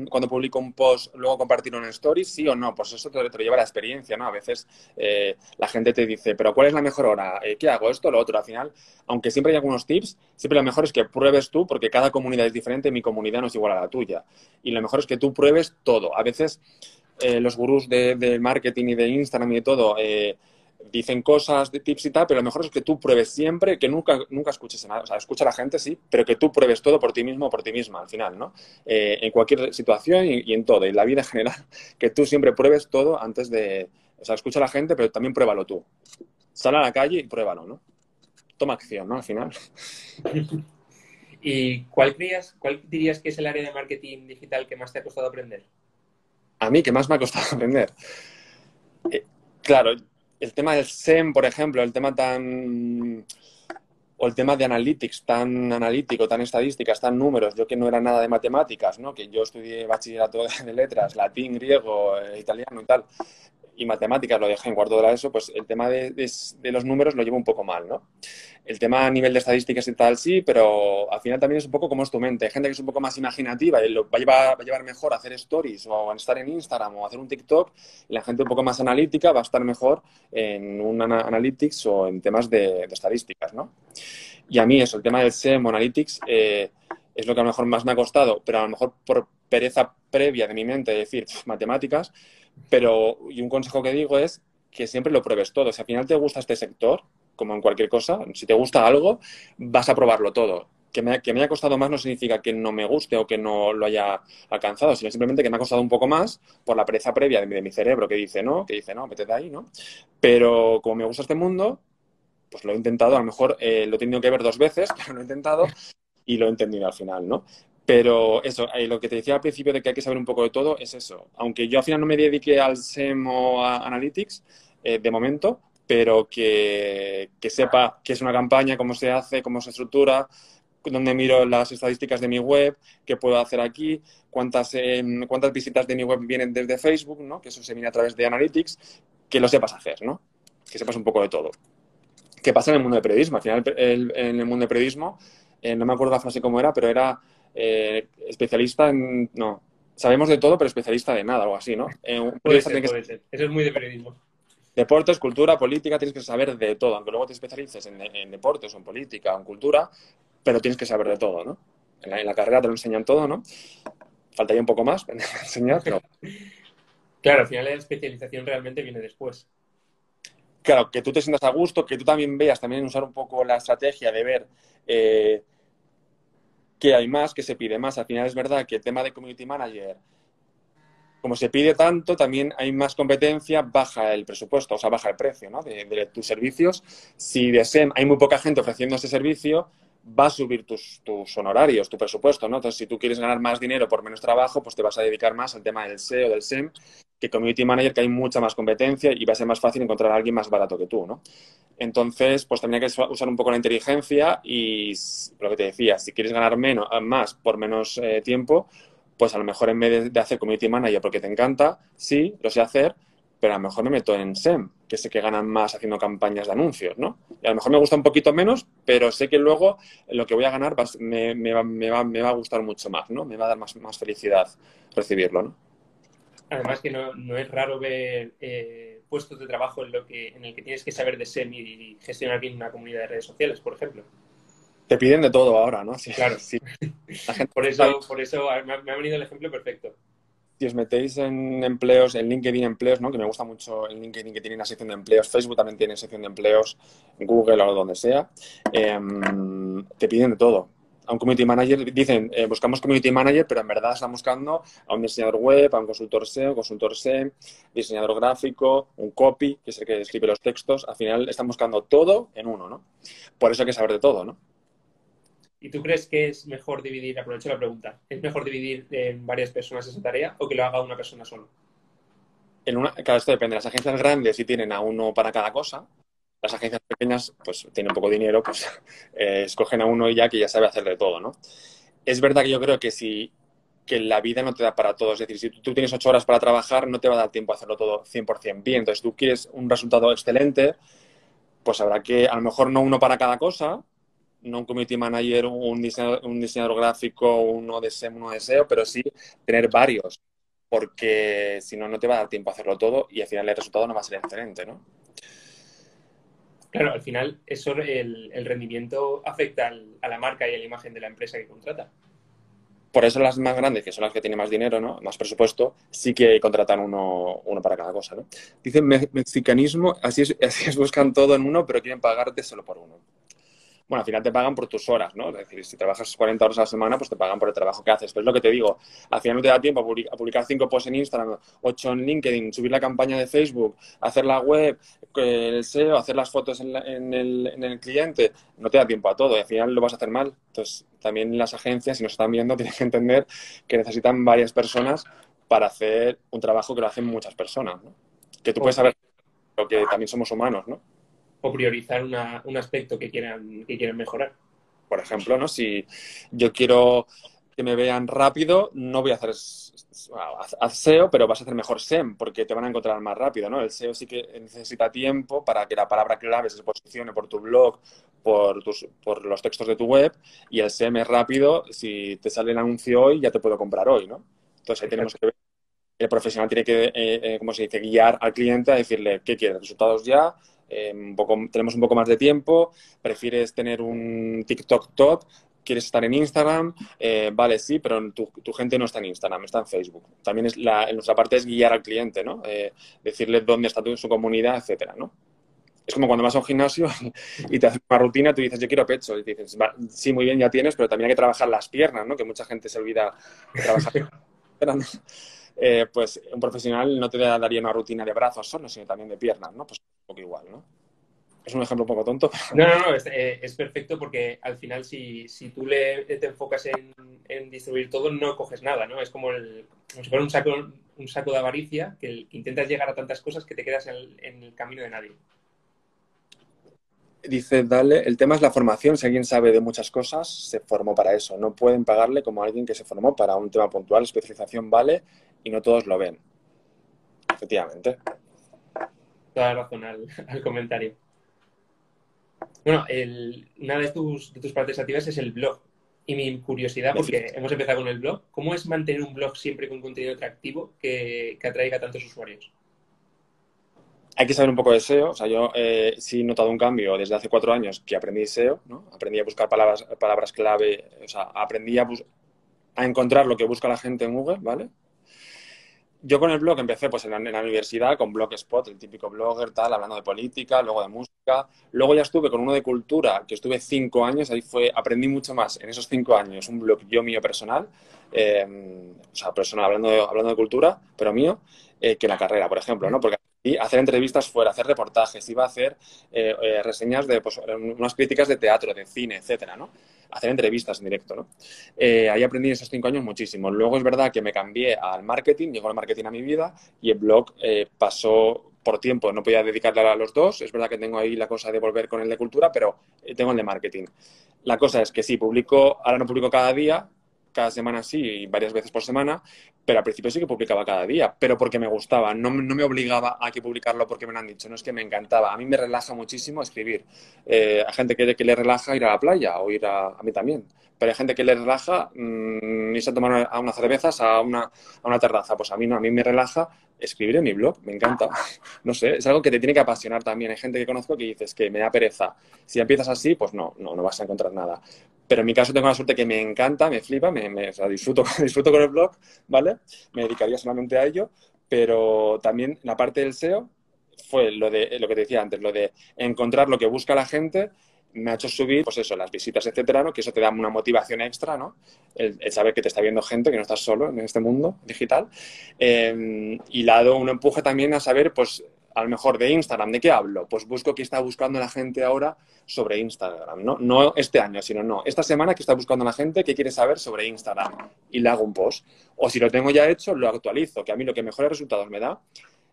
S2: cuando publico un post, luego compartirlo en Stories? ¿Sí o no? Pues eso te, lo lleva la experiencia, ¿no? A veces eh, la gente te dice, ¿pero cuál es la mejor hora? ¿Qué hago? ¿Esto lo otro? Al final, aunque siempre hay algunos tips, siempre lo mejor es que pruebes tú, porque cada comunidad es diferente, mi comunidad no es igual a la tuya. Y lo mejor es que tú pruebes todo. A veces los gurús de, de, marketing y de Instagram y de todo dicen cosas de tips y tal, pero lo mejor es que tú pruebes siempre, que nunca, nunca escuches nada. O sea, escucha a la gente, sí, pero que tú pruebes todo por ti mismo o por ti misma al final, ¿no? Eh, en cualquier situación y, en todo, en la vida en general, que tú siempre pruebes todo antes de. O sea, escucha a la gente, pero también pruébalo tú. Sal a la calle y pruébalo, ¿no? Toma acción, ¿no? Al final.
S1: ¿Y cuál, cuál dirías que es el área de marketing digital que más te ha costado aprender?
S2: A mí, que más me ha costado aprender. Eh, claro, el tema del SEM, por ejemplo, el tema tan o el tema de analytics, tan analítico, tan estadísticas, tan números, yo que no era nada de matemáticas, ¿no? que yo estudié bachillerato de letras, latín, griego, eh, italiano y tal, y matemáticas lo dejé en cuarto de la ESO, pues el tema de, los números lo llevo un poco mal, ¿no? El tema a nivel de estadísticas y tal, sí, pero al final también es un poco como es tu mente. Hay gente que es un poco más imaginativa y lo va a llevar, va a llevar mejor hacer stories o estar en Instagram o hacer un TikTok y la gente un poco más analítica va a estar mejor en un analytics o en temas de, estadísticas, ¿no? Y a mí eso, el tema del SEM analytics eh, es lo que a lo mejor más me ha costado, pero a lo mejor por pereza previa de mi mente, es decir, matemáticas, pero, y un consejo que digo es que siempre lo pruebes todo. Si al final te gusta este sector, como en cualquier cosa, si te gusta algo, vas a probarlo todo. Que me, que me haya costado más no significa que no me guste o que no lo haya alcanzado, sino simplemente que me ha costado un poco más por la pereza previa de mi, cerebro que dice no, que dice no, vete de ahí, ¿no? Pero como me gusta este mundo, pues lo he intentado, a lo mejor eh, lo he tenido que ver dos veces, pero lo he intentado y lo he entendido al final, ¿no? Pero eso, eh, lo que te decía al principio de que hay que saber un poco de todo es eso. Aunque yo al final no me dedique al SEM o a Analytics, eh, de momento, pero que, sepa qué es una campaña, cómo se hace, cómo se estructura, dónde miro las estadísticas de mi web, qué puedo hacer aquí, cuántas, em, cuántas visitas de mi web vienen desde Facebook, ¿no? que eso se viene a través de Analytics, que lo sepas hacer, ¿no? que sepas un poco de todo. ¿Qué pasa en el mundo del periodismo? Al final, en el mundo del periodismo, eh, no me acuerdo la frase cómo era, pero era eh, especialista en... No, sabemos de todo, pero especialista de nada, algo así, ¿no?
S1: Eh, puede ser, puede ser. Eso es muy de periodismo.
S2: Deportes, cultura, política, tienes que saber de todo, aunque luego te especialices en, deportes o en política o en cultura, pero tienes que saber de todo, ¿no? En la, carrera te lo enseñan todo, ¿no? Faltaría un poco más para enseñar, pero...
S1: Claro, al final la especialización realmente viene después.
S2: Claro, que tú te sientas a gusto, que tú también veas, también usar un poco la estrategia de ver eh, que hay más, que se pide más. Al final es verdad que el tema de community manager, como se pide tanto, también hay más competencia, baja el presupuesto, o sea, baja el precio de, tus servicios. Si de SEM hay muy poca gente ofreciendo ese servicio, va a subir tus, tus, honorarios, tu presupuesto, ¿no? Entonces, si tú quieres ganar más dinero por menos trabajo, pues te vas a dedicar más al tema del SEO, del SEM, que Community Manager, que hay mucha más competencia y va a ser más fácil encontrar a alguien más barato que tú, ¿no? Entonces, pues también hay que usar un poco la inteligencia y lo que te decía, si quieres ganar menos, más por menos eh, tiempo, pues a lo mejor en vez de, hacer Community Manager porque te encanta, sí, lo sé hacer, pero a lo mejor me meto en SEM, que sé que ganan más haciendo campañas de anuncios, ¿no? Y a lo mejor me gusta un poquito menos, pero sé que luego lo que voy a ganar me va, a gustar mucho más, ¿no? Me va a dar más, más felicidad recibirlo, ¿no?
S1: Además que no, es raro ver eh, puestos de trabajo en, lo que, en el que tienes que saber de SEM y gestionar bien una comunidad de redes sociales, por ejemplo.
S2: Te piden de todo ahora, ¿no?
S1: Sí, claro. Sí. por eso, por eso me ha venido el ejemplo perfecto
S2: si os metéis en empleos, en LinkedIn empleos, ¿no? que me gusta mucho el LinkedIn que tiene una sección de empleos, Facebook también tiene sección de empleos, Google o donde sea, em, te piden de todo. A un community manager dicen, eh, buscamos community manager, pero en verdad están buscando a un diseñador web, a un consultor SEO, consultor SEM, diseñador gráfico, un copy, que es el que escribe los textos. Al final están buscando todo en uno, ¿no? Por eso hay que saber de todo, ¿no?
S1: ¿Y tú crees que es mejor dividir, aprovecho la pregunta, ¿es mejor dividir en varias personas esa tarea o que lo haga una persona solo?
S2: En una, cada esto depende. Las agencias grandes sí tienen a uno para cada cosa. Las agencias pequeñas, pues tienen poco dinero, pues eh, escogen a uno y ya que ya sabe hacer de todo, ¿no? Es verdad que yo creo que si que la vida no te da para todo. Es decir, si tú tienes ocho horas para trabajar, no te va a dar tiempo a hacerlo todo 100% bien. Entonces, tú quieres un resultado excelente, pues habrá que, a lo mejor no uno para cada cosa, no un community manager, un diseñador, gráfico, uno de SEM, uno de SEO, pero sí tener varios, porque si no, no te va a dar tiempo a hacerlo todo y al final el resultado no va a ser excelente, ¿no?
S1: Claro, al final eso, el, rendimiento afecta a la marca y a la imagen de la empresa que contrata.
S2: Por eso las más grandes, que son las que tienen más dinero, ¿no? más presupuesto, sí que contratan uno, uno para cada cosa. ¿no? Dicen mexicanismo, así así es, buscan todo en uno, pero quieren pagarte solo por uno bueno, al final te pagan por tus horas, ¿no? Es decir, si trabajas 40 horas a la semana, pues te pagan por el trabajo que haces. Pero es lo que te digo, al final no te da tiempo a publicar 5 posts en Instagram, 8 en LinkedIn, subir la campaña de Facebook, hacer la web, el SEO, hacer las fotos en, el, cliente. No te da tiempo a todo y al final lo vas a hacer mal. Entonces, también las agencias, si nos están viendo, tienen que entender que necesitan varias personas para hacer un trabajo que lo hacen muchas personas, ¿no? Que tú puedes saber lo que también somos humanos, ¿no?
S1: O priorizar un aspecto que quieran, que quieran mejorar.
S2: Por ejemplo, ¿no? si yo quiero que me vean rápido, no voy a hacer SEO, pero vas a hacer mejor SEM, porque te van a encontrar más rápido, ¿no? El SEO sí que necesita tiempo para que la palabra clave se posicione por tu blog, por, tus, por los textos de tu web, y el SEM es rápido, si te sale el anuncio hoy, ya te puedo comprar hoy, ¿no? Entonces ahí tenemos que ver, el profesional tiene que, eh, eh, como se dice, guiar al cliente a decirle, ¿qué quieres? ¿Resultados ya? Eh, tenemos un poco más de tiempo, prefieres tener un TikTok top, quieres estar en Instagram, eh, vale, sí, pero tu, gente no está en Instagram, está en Facebook. También es la, nuestra parte es guiar al cliente, ¿no? Eh, decirle dónde está tu, su comunidad, etcétera, ¿no? Es como cuando vas a un gimnasio y te haces una rutina, tú dices, yo quiero pecho. Y dices, sí, muy bien, ya tienes, pero también hay que trabajar las piernas, ¿no? Que mucha gente se olvida de trabajar. eh, pues un profesional no te daría una rutina de brazos solo, sino también de piernas, ¿no? Pues un poco igual, ¿no? Es un ejemplo un poco tonto.
S1: No, no, no, es, eh, perfecto porque al final si, tú le, te enfocas en, distribuir todo, no coges nada, ¿no? Es como, el, si fuera un saco, un saco de avaricia que, intentas llegar a tantas cosas que te quedas en el, camino de nadie.
S2: Dice, dale, el tema es la formación. Si alguien sabe de muchas cosas, se formó para eso. No pueden pagarle como alguien que se formó para un tema puntual. Especialización vale y no todos lo ven. Efectivamente.
S1: Toda razón al, comentario. Bueno, una de tus, de tus partes activas es el blog. Y mi curiosidad, porque hemos empezado con el blog, ¿cómo es mantener un blog siempre con contenido atractivo que, atraiga a tantos usuarios?
S2: Hay que saber un poco de SEO. O sea, yo eh, sí he notado un cambio desde hace cuatro años que aprendí SEO, ¿no? Aprendí a buscar palabras, palabras clave, o sea, aprendí a, a encontrar lo que busca la gente en Google, ¿vale? Yo con el blog empecé pues en la, universidad con Blogspot, el típico blogger, tal, hablando de política, luego de música. Luego ya estuve con uno de cultura, que estuve cinco años, ahí fue, aprendí mucho más en esos cinco años, un blog yo mío personal, eh, o sea, personal hablando de, hablando de cultura, pero mío, eh, que la carrera, por ejemplo, ¿no? Porque hacer entrevistas fuera, hacer reportajes, iba a hacer eh, reseñas de pues, unas críticas de teatro, de cine, etcétera, ¿no? Hacer entrevistas en directo, ¿no? Eh, ahí aprendí en esos cinco años muchísimo. Luego es verdad que me cambié al marketing, llegó el marketing a mi vida y el blog eh, pasó por tiempo, no podía dedicarle a los dos. Es verdad que tengo ahí la cosa de volver con el de cultura, pero eh, tengo el de marketing. La cosa es que sí, publico, ahora no publico cada día, cada semana sí, varias veces por semana, pero al principio sí que publicaba cada día, pero porque me gustaba, no, no me obligaba a que publicarlo porque me lo han dicho, no es que me encantaba. A mí me relaja muchísimo escribir. Eh, hay gente que, que, le relaja ir a la playa o ir a, a mí también pero hay gente que le relaja mmm, irse a tomar a unas cervezas a una, a una terraza. Pues a mí no, a mí me relaja escribir en mi blog, me encanta. No sé, es algo que te tiene que apasionar también. Hay gente que conozco que dices que me da pereza. Si empiezas así, pues no, no, no vas a encontrar nada. Pero en mi caso tengo la suerte que me encanta, me flipa, me, me o disfruto, disfruto con el blog, ¿vale? Me dedicaría solamente a ello, pero también la parte del SEO fue lo de lo que te decía antes, lo de encontrar lo que busca la gente me ha hecho subir, pues eso, las visitas, etcétera, ¿no? Que eso te da una motivación extra, ¿no? El, saber que te está viendo gente, que no estás solo en este mundo digital. Eh, y le ha dado un empuje también a saber, pues, a lo mejor de Instagram, ¿de qué hablo? Pues busco qué está buscando la gente ahora sobre Instagram, ¿no? No este año, sino no. Esta semana que está buscando la gente, ¿qué quiere saber sobre Instagram? Y le hago un post. O si lo tengo ya hecho, lo actualizo, que a mí lo que mejores resultados me da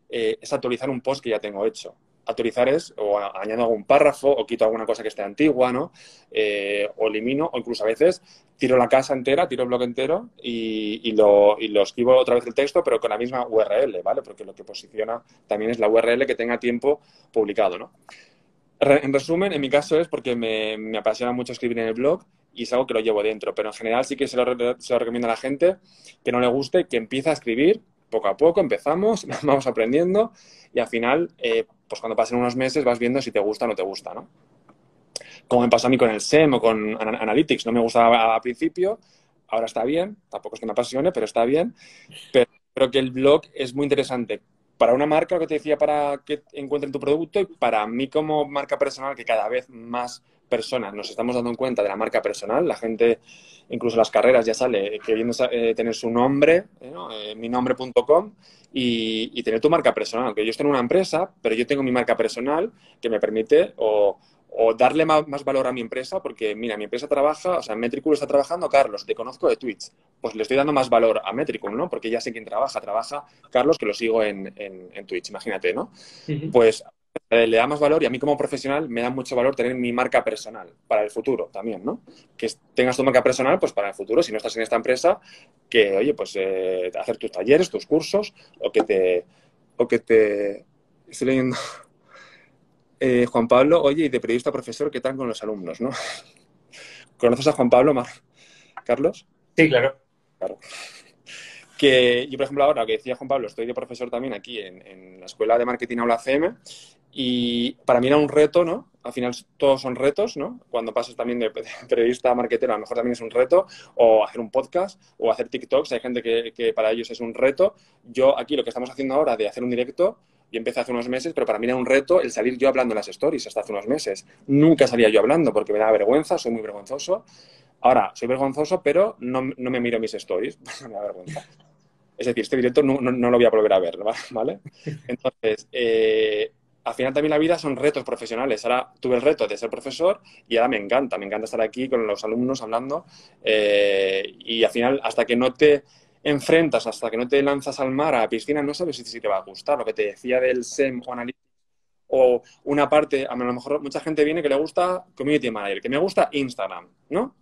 S2: eh, es actualizar un post que ya tengo hecho actualizar es o añado algún párrafo o quito alguna cosa que esté antigua, ¿no? Eh, o elimino, o incluso a veces tiro la casa entera, tiro el blog entero y, y, lo, y, lo, escribo otra vez el texto, pero con la misma URL, ¿vale? Porque lo que posiciona también es la URL que tenga tiempo publicado, ¿no? En resumen, en mi caso es porque me, me apasiona mucho escribir en el blog y es algo que lo llevo dentro, pero en general sí que se lo, se lo recomiendo a la gente que no le guste, que empiece a escribir poco a poco, empezamos, vamos aprendiendo y al final eh, pues cuando pasen unos meses vas viendo si te gusta o no te gusta, ¿no? Como me pasó a mí con el SEM o con Analytics, no me gustaba al principio, ahora está bien, tampoco es que me apasione, pero está bien, pero creo que el blog es muy interesante para una marca, lo que te decía, para que encuentren tu producto y para mí como marca personal, que cada vez más personas nos estamos dando cuenta de la marca personal, la gente, incluso las carreras ya sale queriendo eh, tener su nombre, eh, ¿no? eh, minombre.com y, y, tener tu marca personal, que yo estoy en una empresa, pero yo tengo mi marca personal que me permite o, o darle más, más, valor a mi empresa, porque mira, mi empresa trabaja, o sea, Metricool está trabajando Carlos, te conozco de Twitch, pues le estoy dando más valor a Metricool, ¿no? Porque ya sé quién trabaja, trabaja Carlos, que lo sigo en, en, en Twitch, imagínate, ¿no? Uh -huh. Pues eh, le da más valor y a mí como profesional me da mucho valor tener mi marca personal para el futuro también, ¿no? Que tengas tu marca personal, pues para el futuro, si no estás en esta empresa, que, oye, pues eh, hacer tus talleres, tus cursos, o que te... O que te... Estoy leyendo... Eh, Juan Pablo, oye, y de periodista a profesor, ¿qué tal con los alumnos, no? ¿Conoces a Juan Pablo, Mar Carlos?
S1: Sí, claro.
S2: Claro. Que yo, por ejemplo, ahora que decía Juan Pablo, estoy de profesor también aquí en, en la Escuela de Marketing Aula CM y para mí era un reto, ¿no? Al final todos son retos, ¿no? Cuando pasas también de periodista a marketero, a lo mejor también es un reto, o hacer un podcast, o hacer TikToks, hay gente que, para ellos es un reto. Yo aquí lo que estamos haciendo ahora de hacer un directo, yo empecé hace unos meses, pero para mí era un reto el salir yo hablando en las stories hasta hace unos meses. Nunca salía yo hablando porque me daba vergüenza, soy muy vergonzoso. Ahora, soy vergonzoso, pero no, no me miro mis stories, me da vergüenza. Es decir, este directo no, no, no, lo voy a volver a ver, ¿vale? Entonces, eh, al final también la vida son retos profesionales. Ahora tuve el reto de ser profesor y ahora me encanta, me encanta estar aquí con los alumnos hablando eh, y al final hasta que no te enfrentas, hasta que no te lanzas al mar, a la piscina, no sabes si te va a gustar. Lo que te decía del SEM o Analytics o una parte, a lo mejor mucha gente viene que le gusta Community Manager, que me gusta Instagram, ¿no?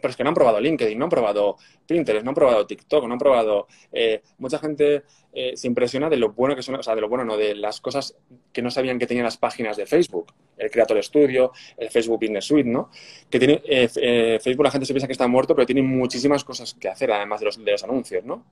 S2: Pero es que no han probado LinkedIn, no han probado Pinterest, no han probado TikTok, no han probado... Eh, mucha gente eh, se impresiona de lo bueno que son, o sea, de lo bueno, no, de las cosas que no sabían que tenían las páginas de Facebook, el Creator Studio, el Facebook Business Suite, ¿no? Que tiene, eh, Facebook la gente se piensa que está muerto, pero tiene muchísimas cosas que hacer, además de los, de los anuncios, ¿no?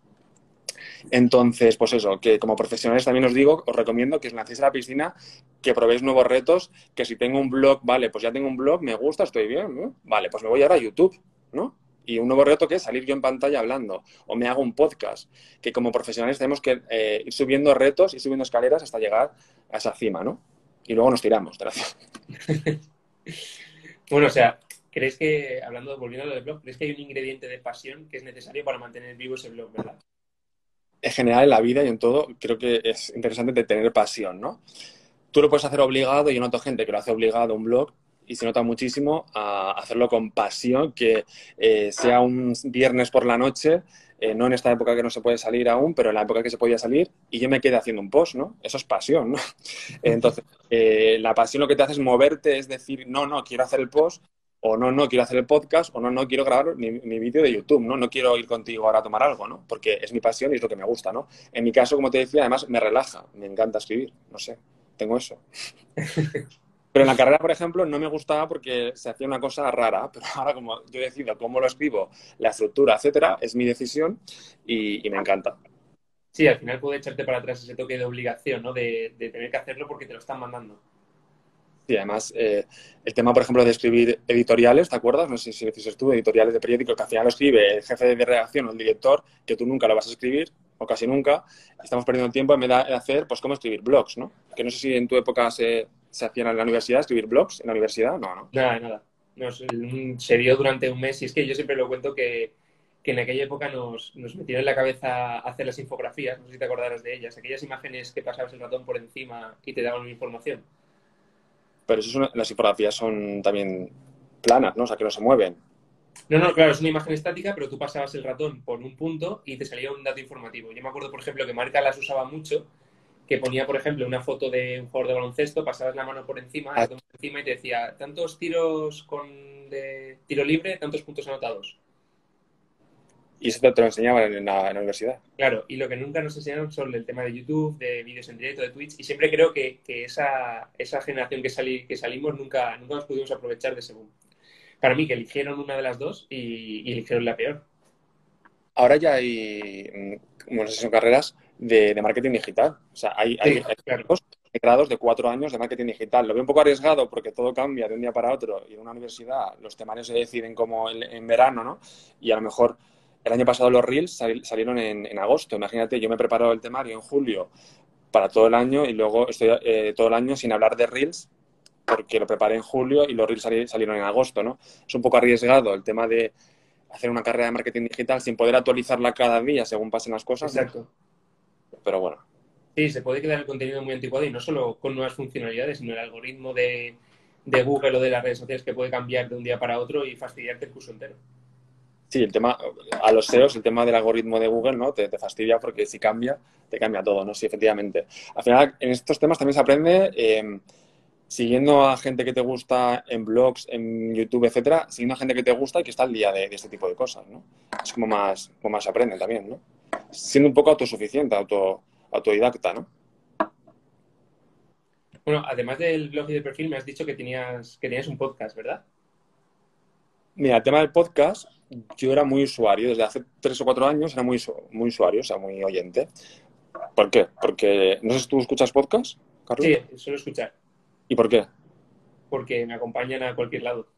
S2: Entonces, pues eso, que como profesionales también os digo, os recomiendo que os lancéis a la piscina, que probéis nuevos retos, que si tengo un blog, vale, pues ya tengo un blog, me gusta, estoy bien, vale, pues me voy ahora a YouTube, ¿no? Y un nuevo reto que es salir yo en pantalla hablando, o me hago un podcast, que como profesionales tenemos que eh, ir subiendo retos y subiendo escaleras hasta llegar a esa cima, ¿no? Y luego nos tiramos, gracias.
S1: bueno, o sea, ¿crees que, hablando, volviendo a lo del blog, ¿crees que hay un ingrediente de pasión que es necesario para mantener vivo ese blog, verdad?
S2: en general en la vida y en todo, creo que es interesante de tener pasión, ¿no? Tú lo puedes hacer obligado, y yo noto gente que lo hace obligado un blog y se nota muchísimo a hacerlo con pasión, que eh, sea un viernes por la noche, eh, no en esta época que no se puede salir aún, pero en la época que se podía salir, y yo me quedé haciendo un post, ¿no? Eso es pasión, ¿no? Entonces, eh, la pasión lo que te hace es moverte, es decir, no, no, quiero hacer el post, o no, no quiero hacer el podcast, o no, no quiero grabar mi, vídeo de YouTube, ¿no? No quiero ir contigo ahora a tomar algo, ¿no? Porque es mi pasión y es lo que me gusta, ¿no? En mi caso, como te decía, además me relaja, me encanta escribir, no sé, tengo eso. Pero en la carrera, por ejemplo, no me gustaba porque se hacía una cosa rara, pero ahora como yo decido cómo lo escribo, la estructura, etcétera, es mi decisión y, me encanta.
S1: Sí, al final puede echarte para atrás ese toque de obligación, ¿no? De, de tener que hacerlo porque te lo están mandando.
S2: Sí, además, eh, el tema, por ejemplo, de escribir editoriales, ¿te acuerdas? No sé si dices tú, editoriales de periódico, que al final lo escribe el jefe de redacción o el director, que tú nunca lo vas a escribir, o casi nunca. Estamos perdiendo tiempo en vez de hacer, pues, cómo escribir blogs, ¿no? Que no sé si en tu época se, se hacían en la universidad, escribir blogs en la universidad, no, ¿no?
S1: Nada, nada. se dio durante un mes y es que yo siempre lo cuento que, que en aquella época nos, nos, metieron en la cabeza hacer las infografías, no sé si te acordarás de ellas, aquellas imágenes que pasabas el ratón por encima y te daban una información.
S2: Pero eso las infografías son también planas, ¿no? O sea, que no se mueven.
S1: No, no, claro, es una imagen estática, pero tú pasabas el ratón por un punto y te salía un dato informativo. Yo me acuerdo, por ejemplo, que Marca las usaba mucho, que ponía, por ejemplo, una foto de un jugador de baloncesto, pasabas la mano por encima, ah. encima y te decía tantos tiros con de tiro libre, tantos puntos anotados.
S2: Y eso te lo enseñaban en la, universidad.
S1: Claro, y lo que nunca nos enseñaron son el tema de YouTube, de vídeos en directo, de Twitch, y siempre creo que, esa, esa, generación que, salí, que salimos nunca, nunca nos pudimos aprovechar de ese boom. Para mí, que eligieron una de las dos y, eligieron la peor.
S2: Ahora ya hay, como no sé si son carreras, de, marketing digital. O sea, hay, hay, grados de cuatro años de marketing digital. Lo veo un poco arriesgado porque todo cambia de un día para otro y en una universidad los temarios se deciden como en verano, ¿no? Y a lo mejor el año pasado los Reels salieron en, agosto. Imagínate, yo me preparo el temario en julio para todo el año y luego estoy eh, todo el año sin hablar de Reels porque lo preparé en julio y los Reels salieron en agosto, ¿no? Es un poco arriesgado el tema de hacer una carrera de marketing digital sin poder actualizarla cada día según pasen las cosas.
S1: Exacto.
S2: Pero bueno.
S1: Sí, se puede quedar el contenido muy anticuado y no solo con nuevas funcionalidades, sino el algoritmo de, de Google o de las redes sociales que puede cambiar de un día para otro y fastidiarte el curso entero.
S2: Sí, el tema, a los SEOs, el tema del algoritmo de Google, ¿no? Te, fastidia porque si cambia, te cambia todo, ¿no? Sí, efectivamente. Al final, en estos temas también se aprende em, siguiendo a gente que te gusta en blogs, en YouTube, etcétera, siguiendo a gente que te gusta y que está al día de, este tipo de cosas, ¿no? Es como más, como más se aprende también, ¿no? Siendo un poco autosuficiente, auto, autodidacta, ¿no?
S1: Bueno, además del blog y del perfil, me has dicho que tenías, que tenías un podcast, ¿verdad?
S2: Mira, el tema del podcast, yo era muy usuario, desde hace tres o cuatro años era muy, muy usuario, o sea, muy oyente. ¿Por qué? Porque, no sé si tú escuchas podcast,
S1: Carlos. Sí, suelo escuchar.
S2: ¿Y por qué?
S1: Porque me acompañan a cualquier lado.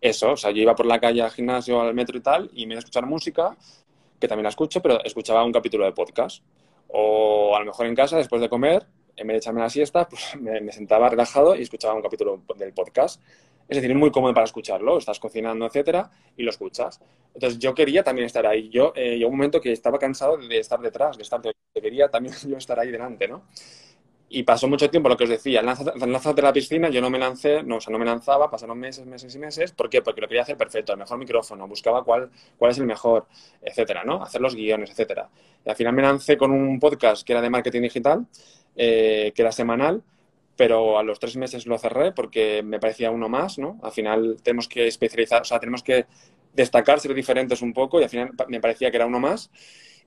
S2: Eso, o sea, yo iba por la calle al gimnasio, al metro y tal, y me iba a escuchar música, que también la escucho, pero escuchaba un capítulo de podcast. O a lo mejor en casa, después de comer, en vez de echarme la siesta, pues me, sentaba relajado y escuchaba un capítulo del podcast. Es decir, es muy cómodo para escucharlo, estás cocinando, etcétera, y lo escuchas. Entonces, yo quería también estar ahí. Yo, eh, llegó un momento que estaba cansado de estar detrás, de estar, quería también yo estar ahí delante, ¿no? Y pasó mucho tiempo, lo que os decía, lánzate a la piscina, yo no me lancé, no, o sea, no me lanzaba, pasaron meses, meses y meses. ¿Por qué? Porque lo quería hacer perfecto, el mejor micrófono, buscaba cuál, cuál es el mejor, etcétera, ¿no? Hacer los guiones, etcétera. Y al final me lancé con un podcast que era de marketing digital, eh, que era semanal, pero a los tres meses lo cerré porque me parecía uno más, ¿no? Al final tenemos que especializar, o sea, tenemos que destacar, ser diferentes un poco y al final me parecía que era uno más.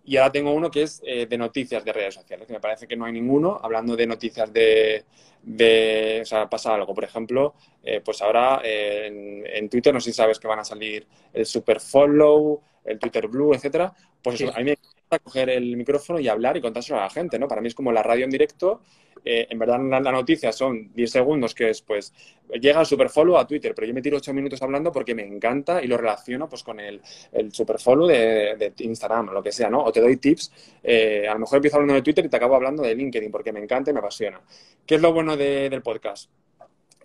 S2: Y ahora tengo uno que es eh, de noticias de redes sociales, que me parece que no hay ninguno, hablando de noticias de, de o sea, pasa algo. Por ejemplo, eh, pues ahora eh, en, Twitter, no sé si sabes que van a salir el Super Follow, el Twitter Blue, etcétera. Pues eso, a mí me encanta coger el micrófono y hablar y contárselo a la gente, ¿no? Para mí es como la radio en directo eh, en verdad la, noticia son 10 segundos, que es, pues, llega el superfollow a Twitter, pero yo me tiro 8 minutos hablando porque me encanta y lo relaciono, pues, con el, el superfollow de, de Instagram o lo que sea, ¿no? O te doy tips. Eh, a lo mejor empiezo hablando de Twitter y te acabo hablando de LinkedIn porque me encanta y me apasiona. ¿Qué es lo bueno del podcast?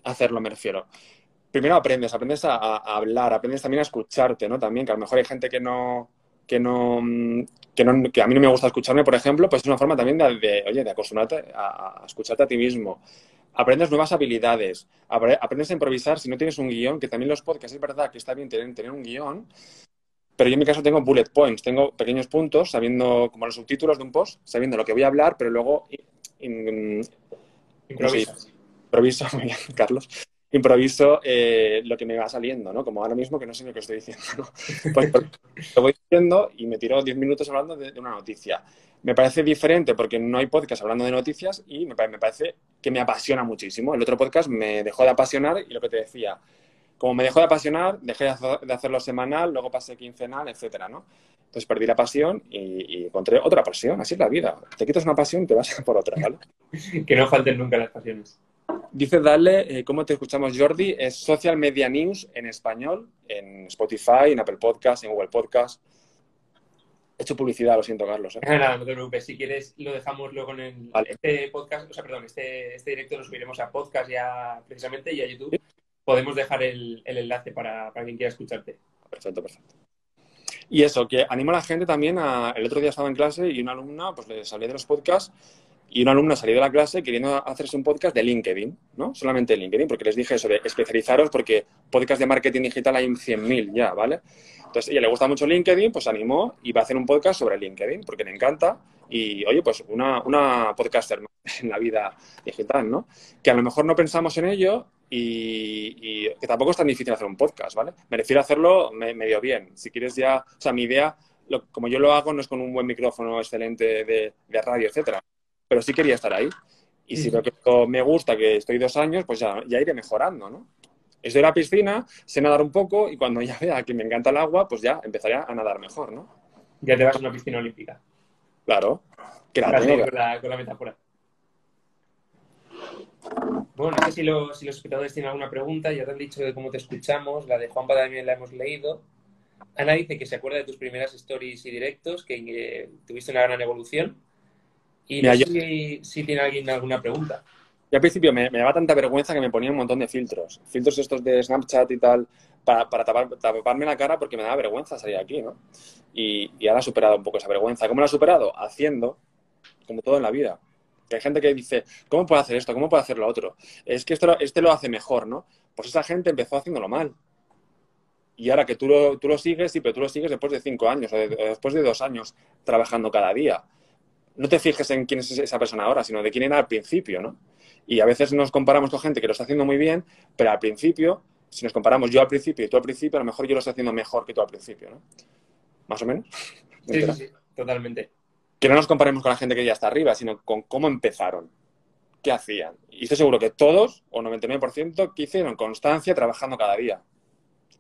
S2: Hacerlo, me refiero primero aprendes, aprendes a, a, hablar, aprendes también a escucharte, ¿no? También, que a lo mejor hay gente que no, que no, que no, que a mí no me gusta escucharme, por ejemplo, pues es una forma también de, oye, de acostumbrarte a, escucharte a ti mismo. Aprendes nuevas habilidades, aprendes a improvisar si no tienes un guion, que también los podcasts es verdad que está bien tener, tener un guion, pero yo en mi caso tengo bullet points, tengo pequeños puntos, sabiendo como los subtítulos de un post, sabiendo lo que voy a hablar, pero luego
S1: improviso.
S2: Improviso, muy bien, Carlos improviso eh, lo que me va saliendo, ¿no? Como ahora mismo que no sé lo que estoy diciendo, ¿no? Pues, pues, lo voy diciendo y me tiro 10 minutos hablando de, una noticia. Me parece diferente porque no hay podcast hablando de noticias y me, me, parece que me apasiona muchísimo. El otro podcast me dejó de apasionar y lo que te decía, como me dejó de apasionar, dejé de hacerlo semanal, luego pasé quincenal, etcétera, ¿no? Entonces perdí la pasión y, encontré otra pasión. Así es la vida. Te quitas una pasión y te vas por otra, ¿vale?
S1: que no falten nunca las pasiones.
S2: Dice Dale, eh, ¿cómo te escuchamos, Jordi? Es Social Media News en español, en Spotify, en Apple Podcast, en Google Podcast. He hecho publicidad, lo siento, Carlos. ¿eh?
S1: Nada, no te preocupes. Si quieres, lo dejamos luego en el, este podcast, o sea, perdón, este, este directo lo subiremos a podcast ya precisamente y a YouTube. Podemos dejar el, enlace para, para, quien quiera escucharte.
S2: Perfecto, perfecto. Y eso, que animo a la gente también a... El otro día estaba en clase y una alumna, pues le salí de los podcasts y una alumna salió de la clase queriendo hacerse un podcast de LinkedIn, ¿no? Solamente de LinkedIn, porque les dije eso de especializaros porque podcast de marketing digital hay 100.000 ya, ¿vale? Entonces, ella le gusta mucho LinkedIn, pues animó y va a hacer un podcast sobre LinkedIn porque le encanta y, oye, pues una, una podcaster en la vida digital, ¿no? Que a lo mejor no pensamos en ello y, que tampoco es tan difícil hacer un podcast, ¿vale? Me refiero a hacerlo medio bien. Si quieres ya, o sea, mi idea, como yo lo hago, no es con un buen micrófono excelente de, de radio, etcétera pero sí quería estar ahí. Y si veo que me gusta, que estoy dos años, pues ya, ya iré mejorando, ¿no? Estoy en la piscina, sé nadar un poco y cuando ya vea que me encanta el agua, pues ya empezaré a nadar mejor, ¿no?
S1: Ya te vas a una piscina olímpica.
S2: Claro.
S1: Que la tengo. Con, la, con la metáfora. Bueno, no sé si, los espectadores tienen alguna pregunta, ya te han dicho de cómo te escuchamos, la de Juanpa también la hemos leído. Ana dice que se acuerda de tus primeras stories y directos, que eh, tuviste una gran evolución. Y no sé si, tiene alguien alguna pregunta.
S2: Yo al principio me, daba tanta vergüenza que me ponía un montón de filtros. Filtros estos de Snapchat y tal, para, para taparme la cara porque me daba vergüenza salir aquí, ¿no? Y, y ahora he superado un poco esa vergüenza. ¿Cómo la he superado? Haciendo, como todo en la vida. Que hay gente que dice, ¿cómo puedo hacer esto? ¿Cómo puedo hacer lo otro? Es que esto, este lo hace mejor, ¿no? Pues esa gente empezó haciéndolo mal. Y ahora que tú lo, tú lo sigues, sí, pero tú lo sigues después de cinco años o después de dos años trabajando cada día no te fijes en quién es esa persona ahora, sino de quién era al principio, ¿no? Y a veces nos comparamos con gente que lo está haciendo muy bien, pero al principio, si nos comparamos yo al principio y tú al principio, a lo mejor yo lo estoy haciendo mejor que tú al principio, ¿no? Más o menos.
S1: Sí, sí, sí, totalmente.
S2: Que no nos comparemos con la gente que ya está arriba, sino con cómo empezaron, qué hacían. Y estoy seguro que todos, o 99%, que hicieron constancia trabajando cada día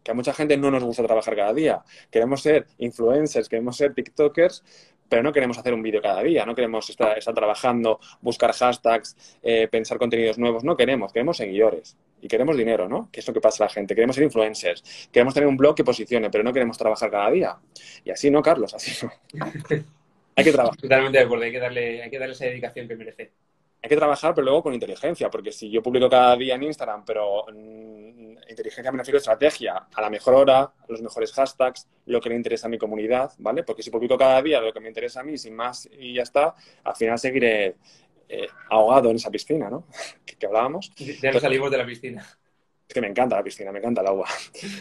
S2: que a mucha gente no nos gusta trabajar cada día. Queremos ser influencers, queremos ser TikTokers, pero no queremos hacer un vídeo cada día, no queremos estar, trabajando, buscar hashtags, eh, pensar contenidos nuevos, no queremos, queremos seguidores y queremos dinero, ¿no? Que es lo que pasa a la gente. Queremos ser influencers, queremos tener un blog que posicione, pero no queremos trabajar cada día. Y así no, Carlos, así no. hay que trabajar.
S1: Totalmente de acuerdo, hay que darle, hay que darle esa dedicación que merece
S2: hay que trabajar, pero luego con inteligencia, porque si yo publico cada día en Instagram, pero mm, inteligencia me refiero a estrategia, a la mejor hora, los mejores hashtags, lo que le interesa a mi comunidad, ¿vale? Porque si publico cada día lo que me interesa a mí, sin más y ya está, al final seguiré eh, ahogado en esa piscina, ¿no? que, hablábamos.
S1: Ya no salimos de la piscina.
S2: Es que me encanta la piscina, me encanta el agua.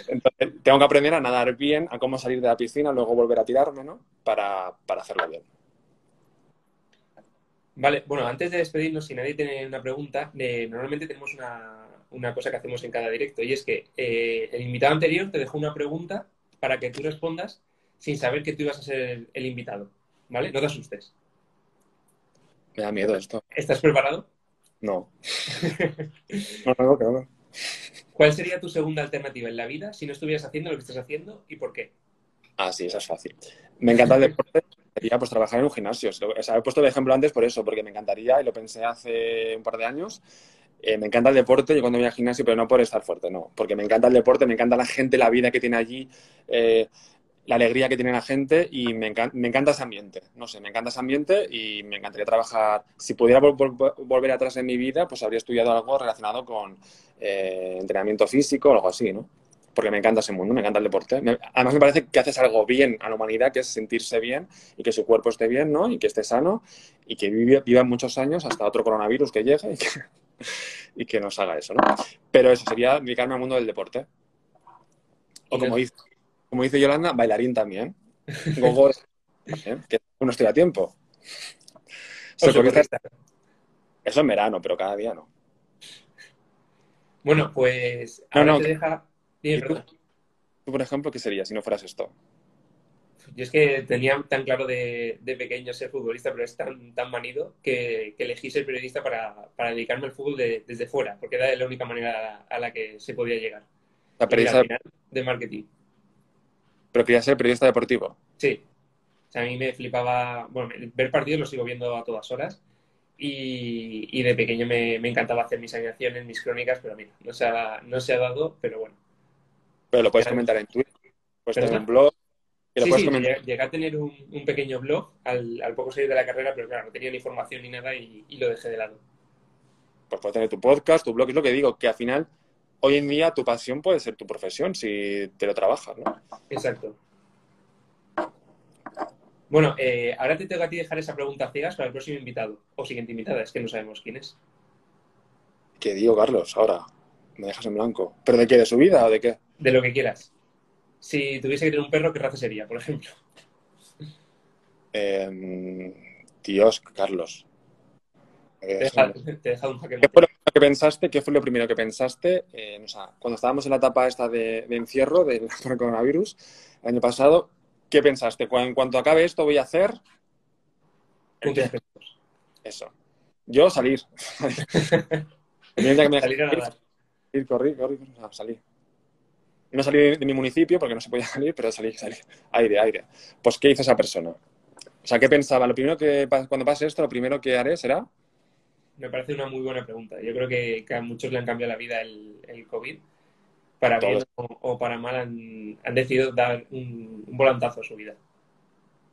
S2: Entonces, tengo que aprender a nadar bien, a cómo salir de la piscina, luego volver a tirarme, ¿no? Para, para hacerlo bien.
S1: Vale, bueno, antes de despedirnos, si nadie tiene una pregunta, eh, normalmente tenemos una, cosa que hacemos en cada directo y es que eh, el invitado anterior te dejó una pregunta para que tú respondas sin saber que tú ibas a ser el, invitado, ¿vale? No te asustes.
S2: Me da miedo esto.
S1: ¿Estás preparado?
S2: No. no, no, no.
S1: ¿Cuál sería tu segunda alternativa en la vida si no estuvieras haciendo lo que estás haciendo y por qué?
S2: Ah, sí, esa es fácil. Me encanta el deporte, Quería pues trabajar en un gimnasio. O sea, he puesto el ejemplo antes por eso, porque me encantaría, y lo pensé hace un par de años, eh, me encanta el deporte, yo cuando voy al gimnasio, pero no por estar fuerte, no, porque me encanta el deporte, me encanta la gente, la vida que tiene allí, eh, la alegría que tiene la gente y me, encanta ese ambiente, no sé, me encanta ese ambiente y me encantaría trabajar, si pudiera volver atrás en mi vida, pues habría estudiado algo relacionado con eh, entrenamiento físico o algo así, ¿no? Porque me encanta ese mundo, me encanta el deporte. además me parece que haces algo bien a la humanidad, que es sentirse bien y que su cuerpo esté bien, ¿no? Y que esté sano y que viva, muchos años hasta otro coronavirus que llegue y que, nos haga eso, ¿no? Pero eso sería dedicarme al mundo del deporte. O como dice, como dice Yolanda, bailarín también. Gogo ¿eh? que no estoy a tiempo. eso en verano, pero cada día no.
S1: Bueno, pues
S2: No,
S1: ahora
S2: no,
S1: te
S2: que-
S1: deja... Dime,
S2: ¿Y tú? por ejemplo, ¿qué sería si no fueras esto?
S1: Yo es que tenía tan claro de, de pequeño ser futbolista, pero es tan, tan manido que, que elegí ser periodista para, para dedicarme al fútbol de- desde fuera, porque era la única manera a la que se podía llegar. Mira,
S2: periodista de-
S1: final, de marketing.
S2: pero querías ser periodista deportivo.
S1: Sí. O sea, a mí me flipaba, bueno, ver partidos lo sigo viendo a todas horas y, y de pequeño me, me encantaba hacer mis animaciones, mis crónicas, pero mira, no se ha, no se ha dado, pero bueno.
S2: Pero lo puedes comentar en Twitter, puedes tener un blog, lo
S1: Sí, sí,
S2: comentar.
S1: llegué, llegué a tener un, un pequeño blog al, al poco salir de la carrera, pero claro, no tenía ni formación ni nada y, y lo dejé de lado.
S2: Pues puedes tener tu podcast, tu blog, es lo que digo, que al final, hoy en día, tu pasión puede ser tu profesión si te lo trabajas, ¿no?
S1: Exacto. Bueno, eh, ahora te tengo a ti dejar esa pregunta ciegas para el próximo invitado o siguiente invitada, es que no sabemos quién es.
S2: ¿Qué digo, Carlos? Ahora, me dejas en blanco. ¿Pero de qué? ¿De su vida o de qué?
S1: De lo que quieras. Si tuviese que tener un perro, ¿qué raza sería, por ejemplo?
S2: Eh, Dios, Carlos.
S1: Te
S2: en
S1: dejado, te he dejado un
S2: ¿Qué
S1: mate.
S2: fue lo primero que pensaste? ¿Qué fue lo primero que pensaste? eh, o sea, cuando estábamos en la etapa esta de, de encierro del coronavirus el año pasado, ¿qué pensaste? En cuanto acabe esto voy a hacer eso. Yo salir.
S1: Salir a nadar.
S2: salir, corrí, corrí, corrí, no, salí. De, mi municipio porque no se podía salir, pero salí, salí. Aire, aire. Pues, ¿qué hizo esa persona? O sea, ¿qué pensaba? Lo primero que, cuando pase esto, lo primero que haré será
S1: Me parece una muy buena pregunta. Yo creo que, que a muchos le han cambiado la vida el, el COVID. Para bien o, o para mal han, han decidido dar un, un volantazo a su vida.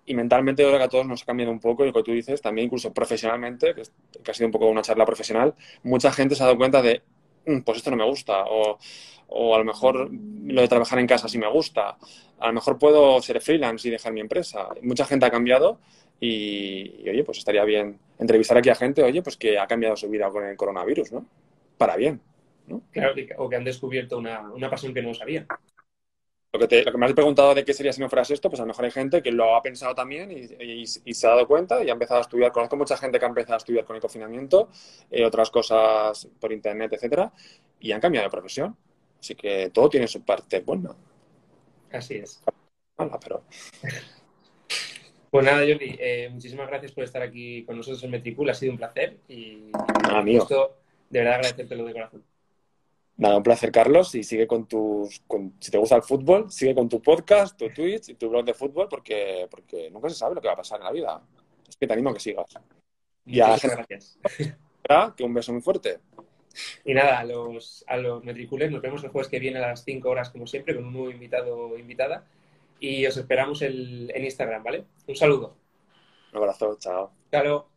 S2: y mentalmente yo creo que a todos nos ha cambiado un poco y lo que tú dices, también incluso profesionalmente, que, es- que ha sido un poco una charla profesional, mucha gente se ha dado cuenta de, "Mm, pues esto no me gusta, o, o a lo mejor lo de trabajar en casa sí me gusta, a lo mejor puedo ser freelance y dejar mi empresa. Mucha gente ha cambiado y, oye, pues estaría bien entrevistar aquí a gente, oye, pues que ha cambiado su vida con el coronavirus, ¿no? Para bien.
S1: Claro, que- o que han descubierto una, una pasión que no sabían.
S2: Lo que, te- lo que me has preguntado de qué sería si no fueras esto, pues a lo mejor hay gente que lo ha pensado también y, y- y se ha dado cuenta y ha empezado a estudiar. Conozco mucha gente que ha empezado a estudiar con el confinamiento, eh, otras cosas por internet, etcétera, y han cambiado de profesión. Así que todo tiene su parte buena,
S1: Así es.
S2: mala, pero
S1: Pues nada, Jordi, eh, muchísimas gracias por estar aquí con nosotros en Metricool. Ha sido un placer y
S2: Nada, mío.
S1: gusto de verdad agradecértelo de corazón.
S2: Nada, un placer, Carlos, y sigue con tus, con- si te gusta el fútbol, sigue con tu podcast, tu Twitch y tu blog de fútbol, porque, porque nunca se sabe lo que va a pasar en la vida. Es que te animo a que sigas. Ya,
S1: Muchísimas gracias.
S2: ¿Verdad? Que un beso muy fuerte.
S1: Y nada, a los, a los Metriculers nos vemos el jueves que viene a las 5 horas, como siempre, con un nuevo invitado o invitada. Y os esperamos el- en Instagram, ¿vale? Un saludo.
S2: Un abrazo, chao.
S1: Chao.